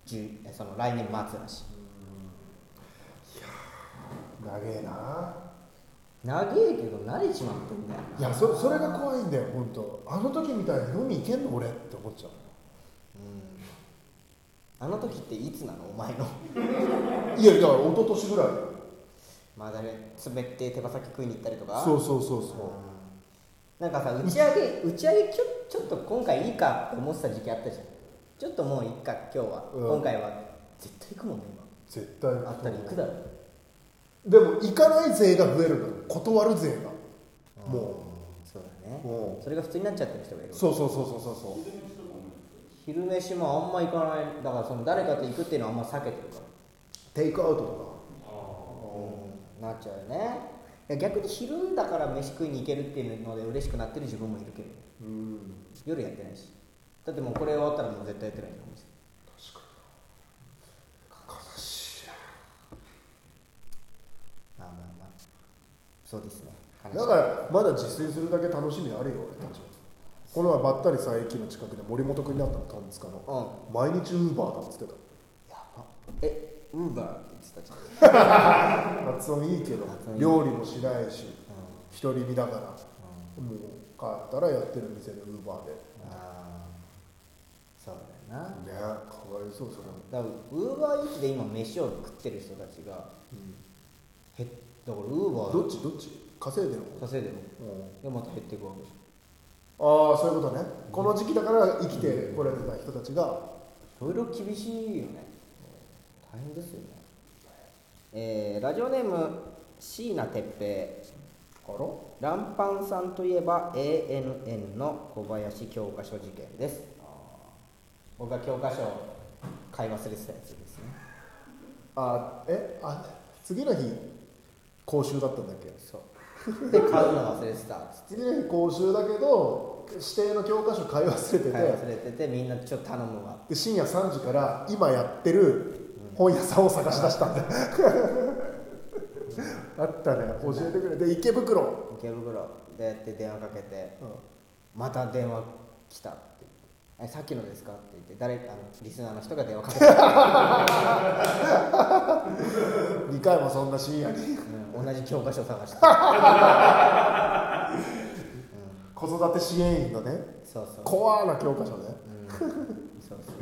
10その来年末らしい。え長えな長えけど慣れちまってんだよいやそそれが怖いんだよ本当。あの時みたいに飲み行けんの俺って思っちゃう。あの時っていつなの？お前の。いやだから一昨年ぐらい。まあ誰滑って手羽先食いに行ったりとか？そうそうそうそなんかさ打ち上げ打ち上げちょちょっと今回いいかって思ってた時期あったじゃん。ちょっともういいか今日は、うん。今回は絶対行くもんねう絶対今あったら行くだろでも行かない勢が増えるのよ。断る勢が。もそうだね。もそれが普通になっちゃってる人がいる。うそうそうそうそうそうそう。昼飯もあんま行かない。だからその誰かと行くっていうのはあんま避けてるから。テイクアウトとうん。なっちゃうよね。逆に昼だから飯食いに行けるっていうので嬉しくなってる自分もいるけど。かうん。夜やってないし。だってもうこれ終わったらもう絶対やってないと思うし悲しいまあまあまあそうですね。だからまだ実践するだけ楽しみあるよ俺たちはこの前ばったり佐伯の近くで森本君になったの単塚の。うん。毎日ウーバーだっつってやば。えウーバーって言ってたじゃん。た発音いいけど料理もしないしう独り身だからもう帰ったらやってる店でウーバーで。んああそうだよな。ねかわいそうそれだからウーバーイーツで今飯を食ってる人たちがだからウーバーどっち？どっち？稼いでる方稼いでる。うん。でまた減っていくわけ。じああそういうことね。この時期だから生きてこれてた人たちが。いろいろ厳しいよね。大変ですよね。えーラジオネーム椎名哲平。ランパンさんといえば ANN の小林教科書事件です。僕が教科書を買い忘れてたやつですね。あえ？あ次の日講習だったんだっけ？そう。で買うの忘れてた。っつって次の日講習だけど指定の教科書買い忘れてて、買い忘れててみんなちょっと頼むわ。で深夜3時から今やってる本屋さんを探し出したんだ、あったね。教えてくれ。で池袋、池袋。でやって電話かけてうん。また電話来たって。えさっきのですか？って言って誰あのリスナーの人が電話かけて、2回もそんな深夜に。うん同じ教科書探して。子育て支援員のねそうそう。コアな教科書ね。うん。そうそうそう。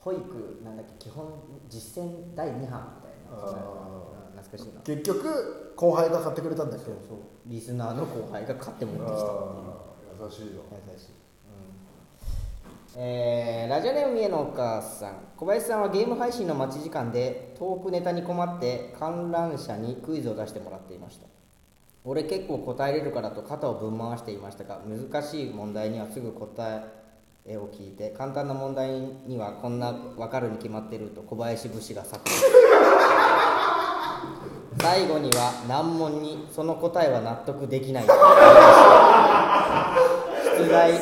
保育なんだっけ基本実践第2版みたいな懐かしいな。結局後輩が買ってくれたんだけ。どそう。リスナーの後輩が買って持ってきた優しいよ。優しい、うんえーラジオネーム三重のお母さん。小林さんはゲーム配信の待ち時間でトークネタに困って観覧車にクイズを出してもらっていました。俺結構答えれるからと肩をぶん回していましたが難しい問題にはすぐ答えを聞いて簡単な問題にはこんな分かるに決まってると小林節が炸裂最後には難問にその答えは納得できない出題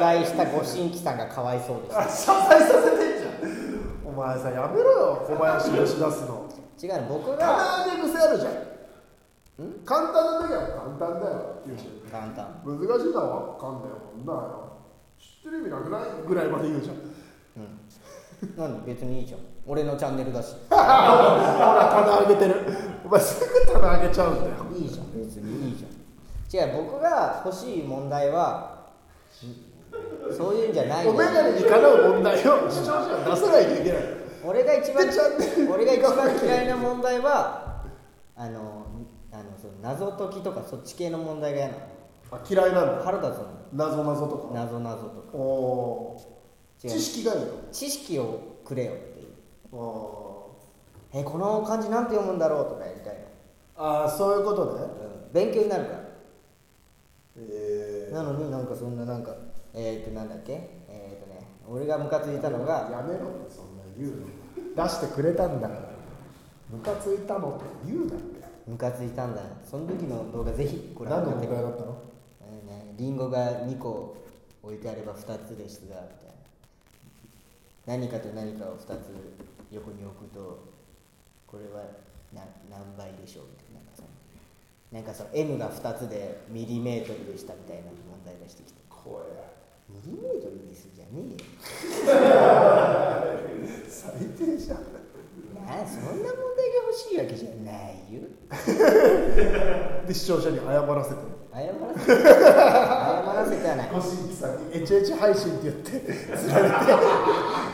出題したご新規さんがかわいそうでし謝罪させてんじゃん。お前さやめろよ小林押し出すの。た違うの僕たがまに癖あるじゃん。簡単な時は簡単だよって言うし簡単。難しいのは分かんないよこんな。よ知ってる意味なくないぐらいまで言うじゃん。うん。なんで別にいいじゃん。俺のチャンネルだし。ほら棚上げてる。お前すぐ棚上げちゃうんだよ。いいじゃん別にいいじゃん。違う僕が欲しい問題はそういうんじゃないお眼鏡にかなう問題を視聴者は出さないといけない。俺が一番俺が一番嫌いな問題はあのあのその謎解きとかそっち系の問題が嫌なの。あ嫌いなんだ。腹立つの。謎謎とか。謎謎とか。おお知識がいいの？知識をくれよっていう。あえこの漢字なんて読むんだろうとかやりたいああそういうことね。の、うん、勉強になるから。ええなのになんかそんななんかえっ、ー、となんだっけ？えっ、ー、とね俺がムカついたのがやめろってそんな言うの。出してくれたんだから。ムカついたのって言うなって。ムカついたんだ。その時の動画ぜひご覧になってください。何のだったの、えーね、リンゴが2個置いてあれば2つでしたみたいな。何かと何かを2つ横に置くとこれはな何倍でしょうみたいな。なんかそのなんかその M が2つでミリメートルでしたみたいな問題がしてきて。怖い2メートルですじゃね。えよ最低じゃん。なあそんな問題が欲しいわけじゃないよ。で視聴者に謝らせて。謝らせて。謝らせてはないご新規さんに「えちえち配信」って言って釣られて。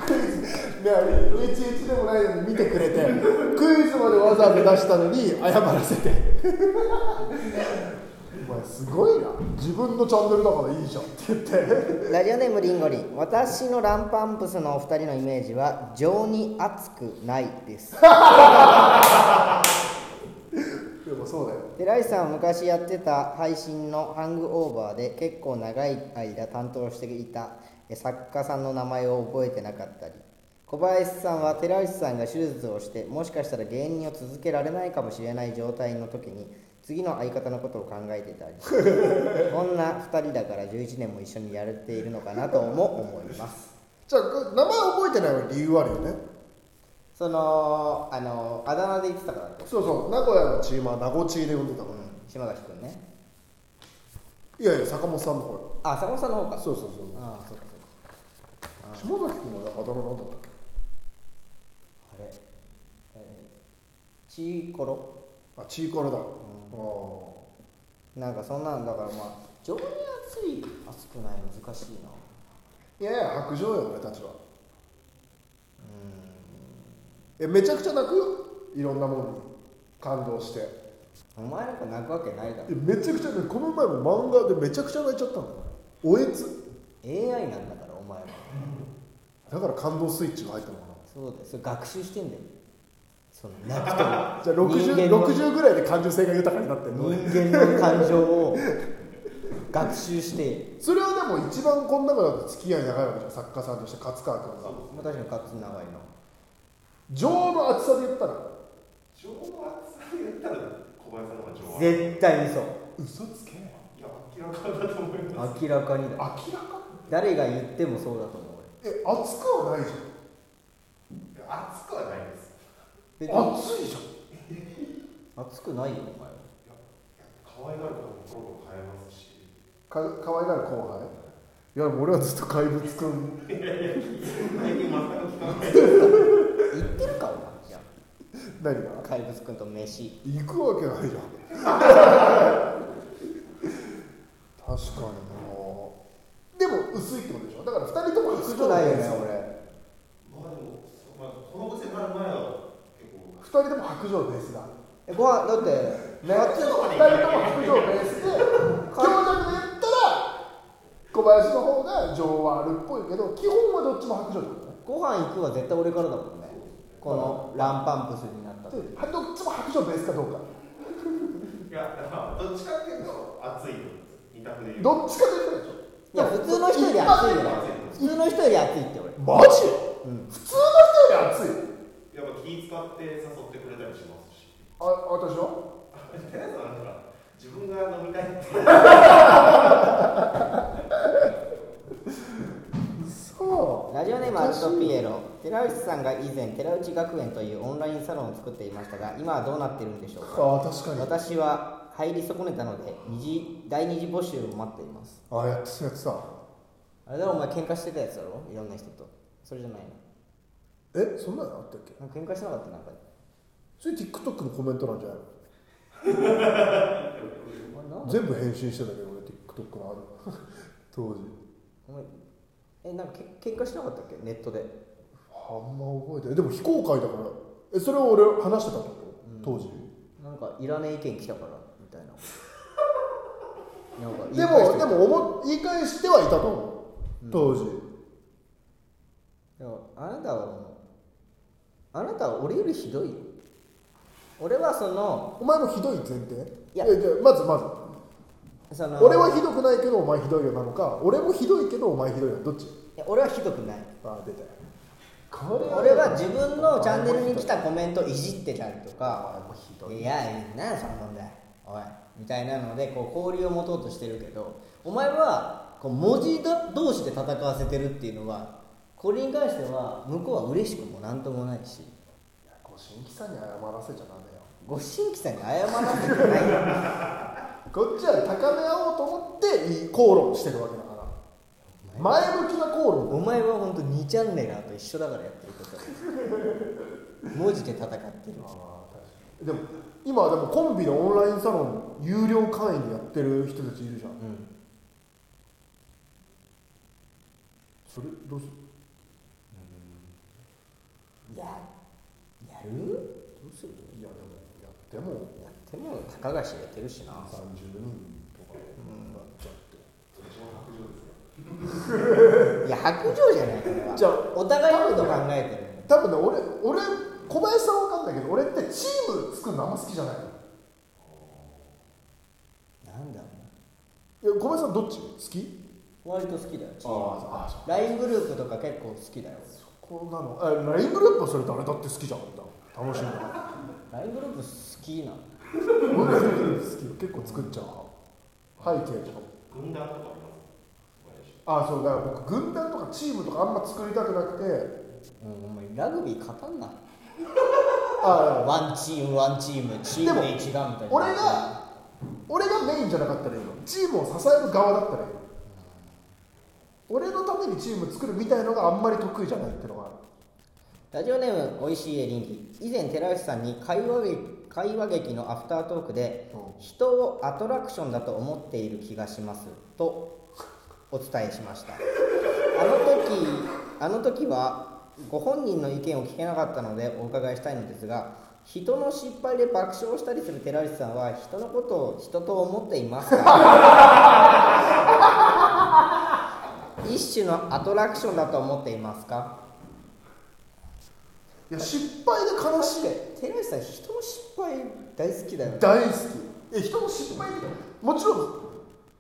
クイズねでもないのに見てくれて。クイズまでわざわざ出したのに謝らせて。お前すごいな。自分のチャンネルだからいいじゃんって言って。ラジオネームリンゴリン。私のランパンプスのお二人のイメージは情に熱くないです。でもそうだよ。寺石さんは昔やってた配信のハングオーバーで結構長い間担当していたえ作家さんの名前を覚えてなかったり。小林さんは寺石さんが手術をしてもしかしたら芸人を続けられないかもしれない状態の時に次の相方のことを考えていたり こんな2人だから11年も一緒にやれているのかなとも思います。じゃあ名前覚えてない理由あるよね。そのあのあだ名で言ってたから。そうそう名古屋のチームは名護チーで呼んでたから、島垣君ね。いやいや坂本さんの方あ坂本さんの方か。そうそうそうああそうかそうか。島崎君はあだ名なんだったっけ？あれ、えー、チーコロあチーコラだ、あなんかそんなんだからまあ情に熱い熱くない難しいな。あいやいや白状よ俺たちは。えめちゃくちゃ泣くよ？いろんなものに。感動して。お前なんか泣くわけないだろ。えめちゃくちゃねこの前も漫画でめちゃくちゃ泣いちゃったんだおえつ？AI なんだからお前はだから感動スイッチが入ったのかな。そうだよ。それ学習してんだよその泣くともじゃあ人間 60, の60ぐらいで感受性が豊かになってんの人間の感情を学習して。それはでも一番この中だと付き合い長いわけじゃん。作家さんとして勝川君が。まあ確かに勝つ長いな情の厚さで言ったら。情の厚さで言ったら小林さんの方が情は。絶対にそう嘘つけ。いや明らかだと思います。明らかにだ。明らか？誰が言ってもそうだと思う。え熱くはないじいや熱くはないです熱いじゃん。熱くないよお前は。可愛がることもどんどん変えますし。か可愛がる後輩？いや俺はずっと怪物くん。最近全く聞かない。言ってるかお前。じゃ何が？あ怪物くんと飯。行くわけないじゃん。確かにな。でも薄いってことでしょ？だから2人とも薄くないよね俺。まあでも、まあ、このご時世になる前は2人とも白状ベースだ。えご飯だってね、2人とも白状ベースで強弱で言ったら小林の方が情はあるっぽいけど基本はどっちも白状ってことね。ご飯行くは絶対俺からだもんね。このランパンプスになったどっちも白状ベースかどうか。いや、だからどっちかっていうと熱い二択で言う。どっちかというとでしょいや普通の人より熱いよ。ね普通の人より熱いって俺。マジ、うん。普通の人より熱い？やって誘ってくれたりしますし。あ私は？寺井さんなんか自分が飲みたいって。そラジオネームアルトピエロ。寺内さんが以前寺内学園というオンラインサロンを作っていましたが今はどうなってるんでしょううか？あ確かに。私は入り損ねたので二次第二次募集を待っています。あやってたやってた。あれだろお前喧嘩してたやつだろ？いろんな人と。それじゃないの？えそんなのあったっけ？なんか喧嘩してなかった？なんか。それ TikTok のコメントなんじゃないの？全部返信してたけど俺 TikTok のある 当時。お前えなんかけ喧嘩しなかったっけ？ネットで。あんま覚えてない。でも非公開だから。えそれを俺話してたってこと？当時。なんかいらねえ意見来たからみたいな。なんかでもでも思言い返してはいたと思う。当時、でもあなたはもうあなたは俺よりひどいよ。俺はそのお前もひどい前提？いや。いやまずまず。その俺はひどくないけどお前ひどいよなのか俺もひどいけどお前ひどいよ。どっち？いや俺はひどくない。あ出たよ。これ俺は自分のチャンネルに来たコメントいじってたりとかあもうひどい。いやなその問題。おいみたいなのでこう交流を持とうとしてるけどお前はこう文字だ同士で戦わせてるっていうのはこれに関しては向こうは嬉しくもなんともないし。ご新規さんに謝らせちゃダメよ。ご新規さんに謝らせてないよ。こっちは高め合おうと思っていい口論してるわけだから。前向きな口論。お前は本当2チャンネラーと一緒だからやってること文字で戦ってる。ああ確かに。でも今はでもコンビのオンラインサロン有料会員でやってる人たちいるじゃん。うん。それどうする？ややる？どうする？いやでもやってもやってもたかが知れてるしな。30人とかなっちゃって、いや白状じゃないこれはじゃあお互いのこと考えてる多分ね俺俺小林さんわかんないけど俺ってチーム作るのあんま好きじゃないの。なんだろいや小林さんどっち？好き？う割と好きだよチーム。ああそう。LINE グループとか結構好きだよこうなの。あ LINE グループはそれ誰だって好きじゃん。楽しんでる LINE グループ好きなの？俺 LINE グループ好き。よ結構作っちゃう。派背景とかも。軍団とかあります。あそうだから僕軍団とかチームとかあんま作りたくなくて。うんお前ラグビー勝たんな。あワンチームワンチームチームで一丸みたいな。俺が俺がメインじゃなかったらいいの。チームを支える側だったらいいの俺のためにチーム作るみたいのがあんまり得意じゃないっていうのがある。ラジオネームおいしいエリンギ以前寺内さんに会話劇会話劇のアフタートークでうん。人をアトラクションだと思っている気がしますとお伝えしました。あの時あの時はご本人の意見を聞けなかったのでお伺いしたいのですが人の失敗で爆笑したりする寺内さんは人のことを人と思っていますか？一種のアトラクションだと思っていますか？いや失敗で悲しい。寺内さん人の失敗大好きだよね。大好き。え人の失敗もちろん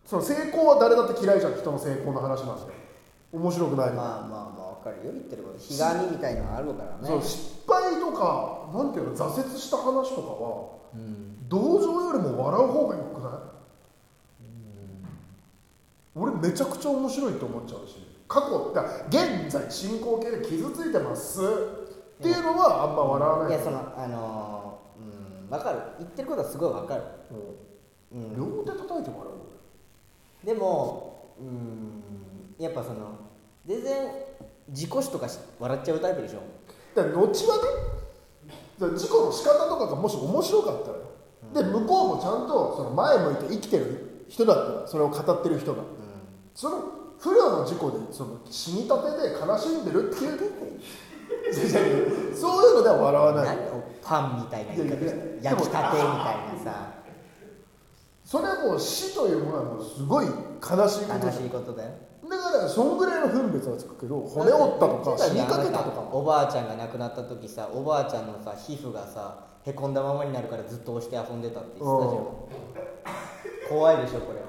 その成功は誰だって嫌いじゃん人の成功の話なんて。面白くないの、まあまあまあ分かる。よ言ってること。ひがみみたいのがあるからね。そう失敗とかなんていうの挫折した話とかはうん。同情よりも笑う方がよくない？俺めちゃくちゃ面白いと思っちゃうし過去だから現在進行形で傷ついてます。っていうのはあんま笑わない。いやそのあのーうん分かる。言ってることはすごい分かる、ううん。ん、両手叩いて笑う。でもうんやっぱその全然自己死とかし笑っちゃうタイプでしょ。だ後はね事故の仕方とかがもし面白かったら、で向こうもちゃんとその前向いて生きてる人だったらそれを語ってる人がその不慮の事故でその死にたてで悲しんでるっていう。そういうのでは笑わないパンみたいな言い方焼きたてみたいなさ。それはもう死というものはもうすごい悲しいこと悲しいことだよ。だからそんぐらいの分別はつくけど骨折ったとか死にかけたとかおばあちゃんが亡くなった時さおばあちゃんのさ皮膚がさへこんだままになるからずっと押して遊んでたって言ってたじゃん。怖いでしょこれ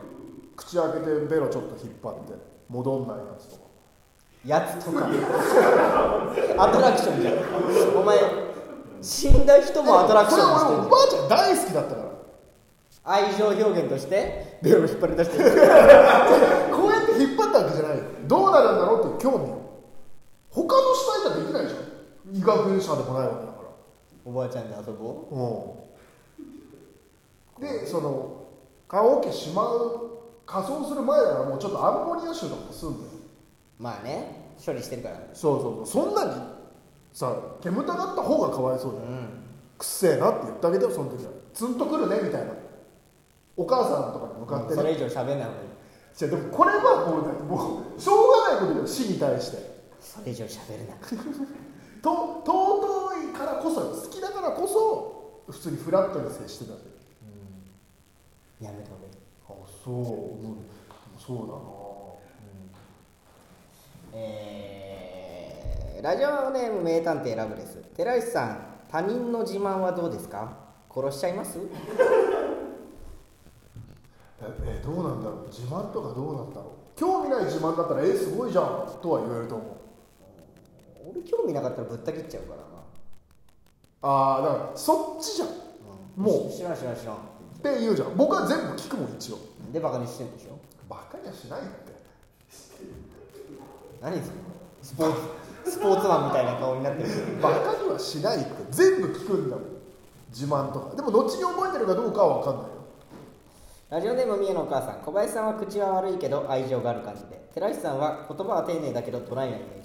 口開けてベロちょっと引っ張って戻んないやつとか。やつとか。アトラクションじゃん。お前死んだ人もアトラクションにしてるおばあちゃん大好きだったから。愛情表現としてベロを引っ張り出してる。こうやって引っ張ったわけじゃない。どうなるんだろうって興味よ。他の死体じゃできないじゃん。医学者でもないわけだから。おばあちゃんで遊ぼう。ん。でその棺桶しまう仮装する前ならもうちょっとアンモニア臭とかもすんだようまあね処理してるからそうそうそう。そんなにさ煙たがった方がかわいそうだよ。うん。くっせえなって言ってあげてよその時は。ツンとくるねみたいな。お母さんとかに向かってね。それ以上喋んない方がい。いじゃあでもこれはもうねもうしょうがないことだよ死に対して。それ以上喋るな。と尊いからこそ好きだからこそ普通にフラットに接してたしやめた方がいいあそう、うん、そうだな。えーラジオネーム名探偵ラブレス。寺石さん他人の自慢はどうですか？殺しちゃいます？ええどうなんだろう？自慢とかどうなんだろう？興味ない自慢だったらえすごいじゃんとは言えると思う。俺興味なかったらぶった切っちゃうからな。ああだからそっちじゃん。っもう。知らん知らん知らんて言うじゃん。僕は全部聞くもん一応。でバカにしてんでしょ？バカにはしないって。何それ？スポーツスポーツマンみたいな顔になってる。バカにはしないって。全部聞くんだもん。自慢とか。でも後に覚えてるかどうかは分かんないよ。ラジオネーム三重のお母さん。小林さんは口は悪いけど愛情がある感じで。寺石さんは言葉は丁寧だけどドライなイメー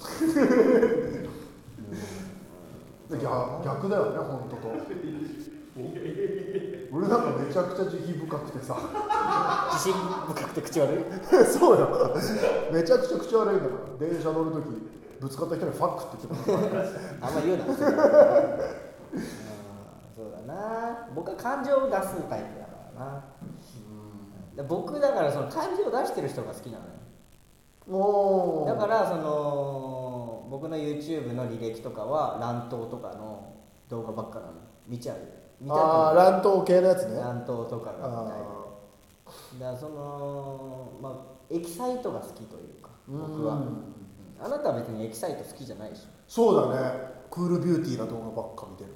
ジ逆だよね本当と 俺なんかめちゃくちゃ慈悲深くてさ。自信深くて口悪い？そうよ。めちゃくちゃ口悪いんだから電車乗るときぶつかった人にファックって言ってたあんま言うなうんそうだな。僕は感情を出すタイプだからな。で僕だからその感情を出してる人が好きなのよ。おおだからその僕の YouTube の履歴とかは乱闘とかの動画ばっかなの。見ちゃう見ちああゃう乱闘系のやつね。乱闘とかが見たい。あだからそのまあエキサイトが好きというかー僕は。うんあなたは別にエキサイト好きじゃないでしょ。そうだね。クールビューティーな動画ばっか見てる。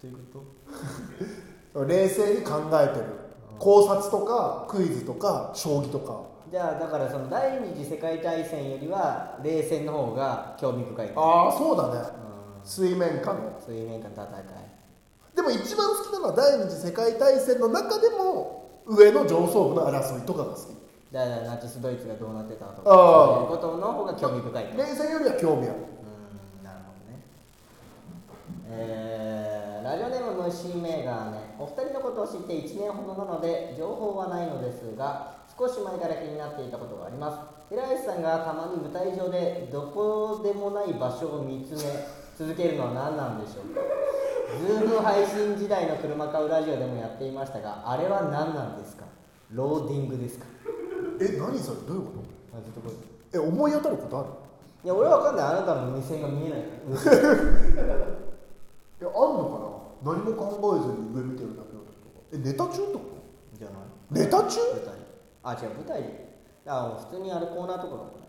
ということ？冷静に考えてる。考察とかクイズとか将棋とか。じゃあだからその第二次世界大戦よりは冷戦の方が興味深いああそうだね。うん。水面下の。水面下の戦いでも一番好きなのは第二次世界大戦の中でも上の上層部の争いとかが好き。だからナチスドイツがどうなってたとかそういうことの方が興味深いと。冷戦よりは興味ある。うんなるほどね。えーラジオネーム虫眼鏡。お二人のことを知って1年ほどなので情報はないのですが少し前から気になっていたことがあります。寺石さんがたまに舞台上でどこでもない場所を見つめ続けるのは何なんでしょうか？ズーム配信時代の車買うラジオでもやっていましたがあれは何なんですか？ローディングですか？え何それ？どういうこあずっとこえ思い当たることある？いや俺は分かんない。あなたの目線が見えない。いやあんのかな？何も考えずに上見てるだけの時とか。えネタ中ってこじゃない。とネタ中？舞台。あ違う舞台。あ普通にあれコーナーとかだもんね。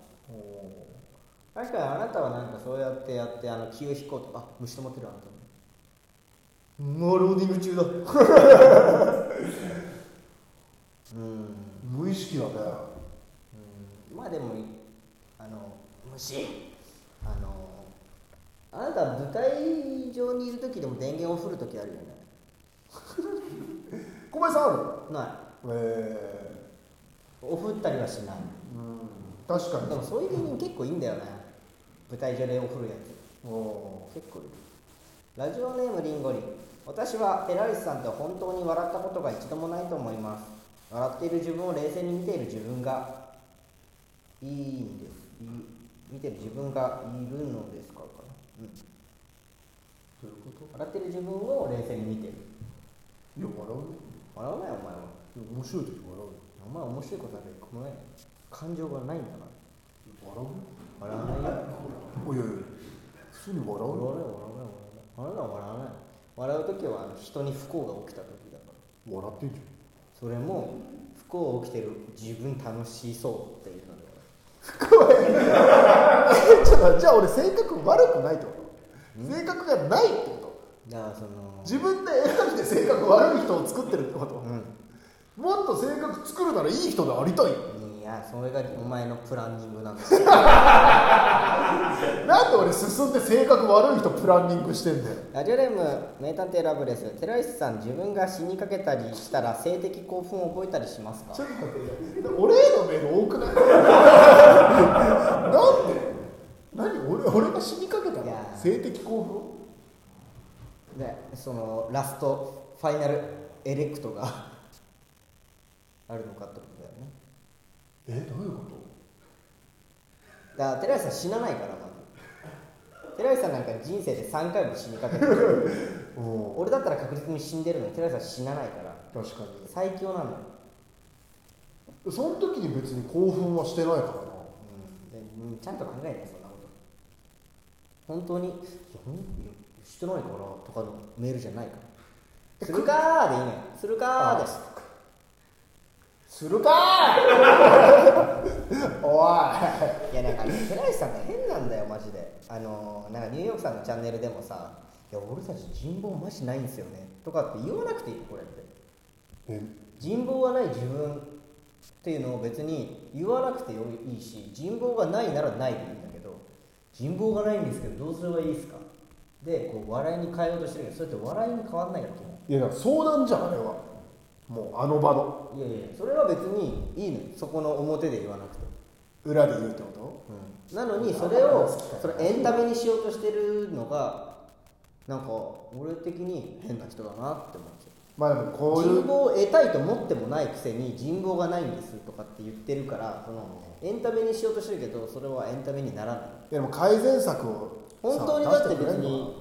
確かにあなたはなんかそうやってやってあの気を引こうとあ虫止まってるあなたもうローディング中だ。うん。無意識だねうん。まあでもあの虫あのあなたは舞台上にいる時でも電源を振る時あるよね。小林さんある？ない。えオフったりはしない。ー、うん。確かに。でもそういう芸人結構いいんだよね。舞台上でオフるやつ。お結構いるラジオネームリンゴリン私はテラリスさんって本当に笑ったことが一度もないと思います。笑っている自分を冷静に見ている自分がいいんです。いい。見てる自分がいるのですか？かな、うん、どういうこ笑ってる自分を冷静に見てる。といや笑うよ。笑うなよお前は。いや面白い時笑うよ。お前面白いことあるごめん。感情がないんだな。笑うよ。笑わないよ。おいやいや普通に笑うよ。笑わない笑わない笑わない。笑わない笑う時はあの人に不幸が起きた時だから。笑ってんじそれも不幸起きてる自分楽しそうっていうのでゃん。ちょっと待ってじゃあ俺性格悪くないってこと？性格がないってこと？だからその自分で選んで性格悪い人を作ってるってこと？うもっと性格作るならいい人でありたいよ。んいやそれがお前のプランニングなんだ。よ なんで俺進んで性格悪い人プランニングしてんだよ。ラジオネーム名探偵ラブレス寺石さん自分が死にかけたりしたら性的興奮を覚えたりしますか？ちょっと待って俺へのメール多くない？なんで？何俺俺が死にかけたの？性的興でそのラストファイナルエレクトがあるのかとえどういうこだから寺石さん死なないからまず。寺石さんなんか人生で3回も死にかけてる。俺だったら確実に死んでるのに寺石さん死なないから。確か最強なのよ、にその時に別に興奮はしてないからな。うん。でうん、ちゃんと考えないそんなこと。本当に「いやほんいやしてないから」とかのメールじゃないから。するかーでいいのよ。するかーですするかー おい。いやなんか寺石さんが変なんだよマジで。あのなんかニューヨークさんのチャンネルでもさ「いや俺たち人望マジないんですよね」とかって言わなくていいこれって。え？人望がない自分っていうのを別に言わなくてよいいし人望がないならないでいいんだけど人望がないんですけどどうすればいいですか？でこう笑いに変えようとしてるけどそれって笑いに変わんないから基本いや相談じゃんあれはもうあの場の。いやいやそれは別にいいのよ。そこの表で言わなくて。裏で言うってこと？うん。なのにそれをそれエンタメにしようとしてるのがなんか俺的に変な人だなって思っちゃうまあでもこういう。人望を得たいと思ってもないくせに人望がないんですとかって言ってるからそのエンタメにしようとしてるけどそれはエンタメにならない。いやでも改善策を本当にさだって別出してくれんのに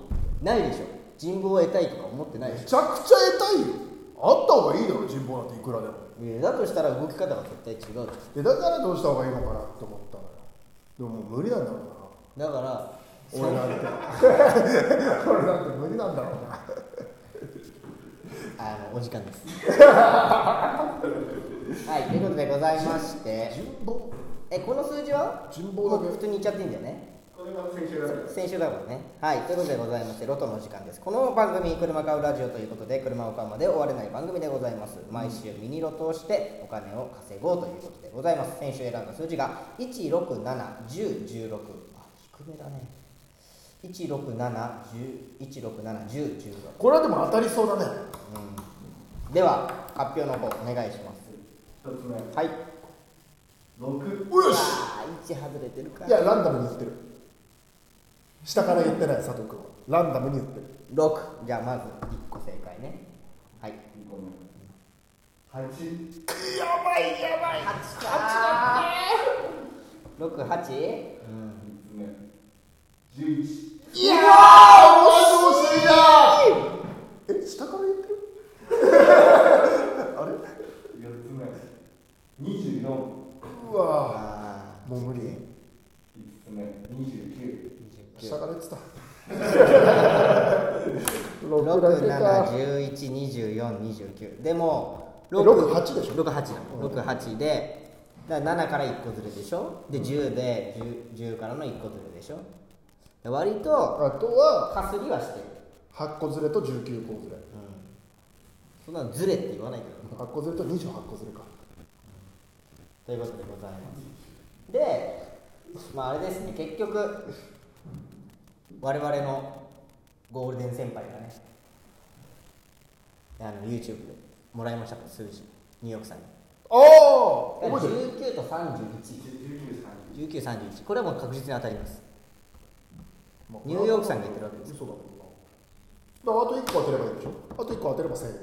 な。いでしょ。人望を得たいとか思ってないでしめちゃくちゃ得たいよあった方がいいだろ人望なんていくらでも。ょいやだとしたら動き方が絶対違うでだからどうした方がいいのかなって思ったのよ。でももう無理なんだろうな。だから俺なんて。俺なんて無理なんだろうな。あのお時間です。はいということでございまして。人望？えこの数字は？人望だけ。普通に言っちゃっていいんだよね先週だったんね。はいということでございましてロトのお時間です。この番組「車買うラジオ」ということで車を買うまで終われない番組でございます。毎週ミニロトをしてお金を稼ごうということでございます。先週選んだ数字が1671016あ低めだね。1671016これはでも当たりそうだね。うん。では発表の方お願いします。一つ目。はい。六。よしうわー1外れてるか。いやランダムに言ってる下から言ってない佐藤君は。ランダムに言ってる。6じゃあまず1個正解ね。はい。二個目八。やばいやばい。68うん。三つ目十一。いやー惜しいなえ下から言ってるあれ四つ目二十四うわあもう無理五つ目二十九ー下から言ってた67112429でも68でしょ？68だ。68で。だから7から1個ずれでしょ？で10で 10, 10からの1個ずれでしょ？で割とあとはかすりはしてる、8個ずれと19個ずれ。そんなのずれって言わないけど8個ずれと28個ずれか。ということでございます。でまああれですね。結局我々のゴールデン先輩がねあの YouTube でもらいましたから数字。ニューヨークさんに。ああ覚えてる？19と31十九三1931これはもう確実に当たります。まあニューヨークさんが言ってるわけです。嘘だ。もんなあと1個当てればいいでしょ？あと1個当てれば1000円。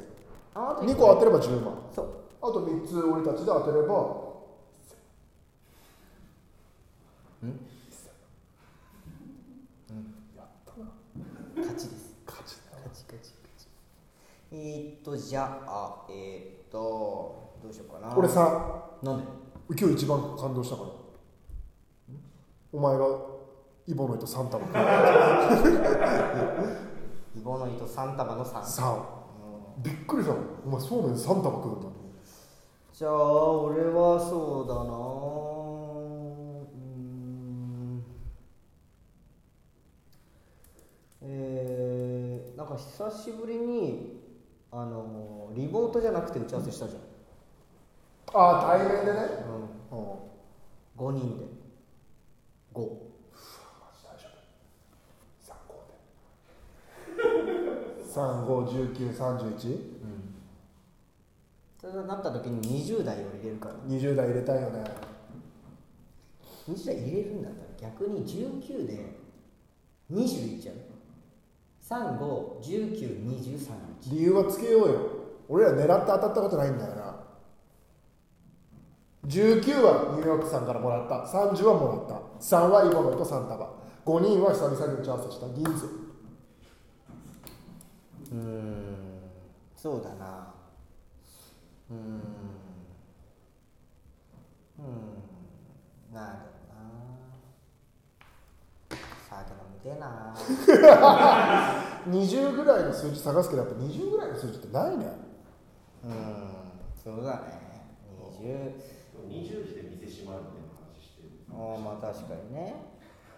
あと2個。当てれば10万。そう。あと3つ俺たちで当てればうん。やったな。勝ちです勝ちだよ勝ち勝ち勝ちえー、っとじゃあえー、っとどうしようかな。俺さなんで？今日一番感動したから。お前がイボの糸3束。イボの糸3束の3 3びっくりしたもん。お前そうめん3束食うんだじゃあ俺はそうだな。うーん。えー、なんか久しぶりにあのリモートじゃなくて打ち合わせしたじゃん、ああ対面でね？うん、うん。5人で。5マジ大丈夫。35で。351931それがなった時に20代を入れるから。20代入れたいよね。20代入れるんだったら逆に19で20いっちゃう35192031理由はつけようよ。俺ら狙って当たったことないんだよな19はニューヨークさんからもらった。30はもらった。3はイボの糸3束5人は久々に打ち合わせした。銀図うーんそうだな。うーん。うん。なんだろうな酒飲みてえな20ぐらいの数字探すけどやっぱ20ぐらいの数字ってないね。うんそうだね。20 20時で店閉まるみたいな話してる。ああまあ確かにね。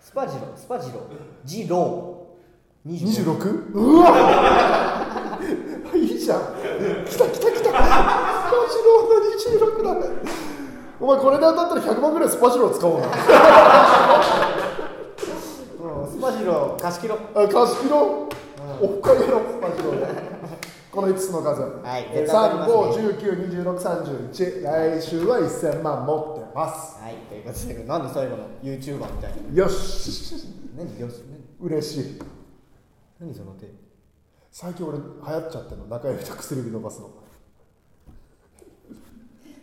スパジロスパジロジロー。25 26? うわ。いいじゃん。来た来た来た。スパジローの26だね。お前これで当たったら100万ぐらいスパジロー使おうなうんスパジロ貸し切ろあ貸し切ろう、オフ会やろうスパジローで この5つの数。はいえ絶対当たりますね。35192631来週は1000万持ってます。はいということでなんで最後の YouTuber みたいなよし。何よし嬉しい。何その手？最近俺流行っちゃってるの。中指と薬指伸ばすの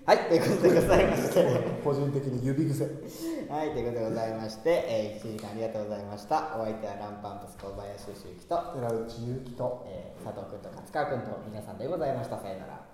はいということでございまして。個人的に指癖。はいということでございまして、えー、1時間ありがとうございました。お相手はランパンプス小林修之と、寺内優輝と。えー佐藤君と勝川君と皆さんでございました。さよなら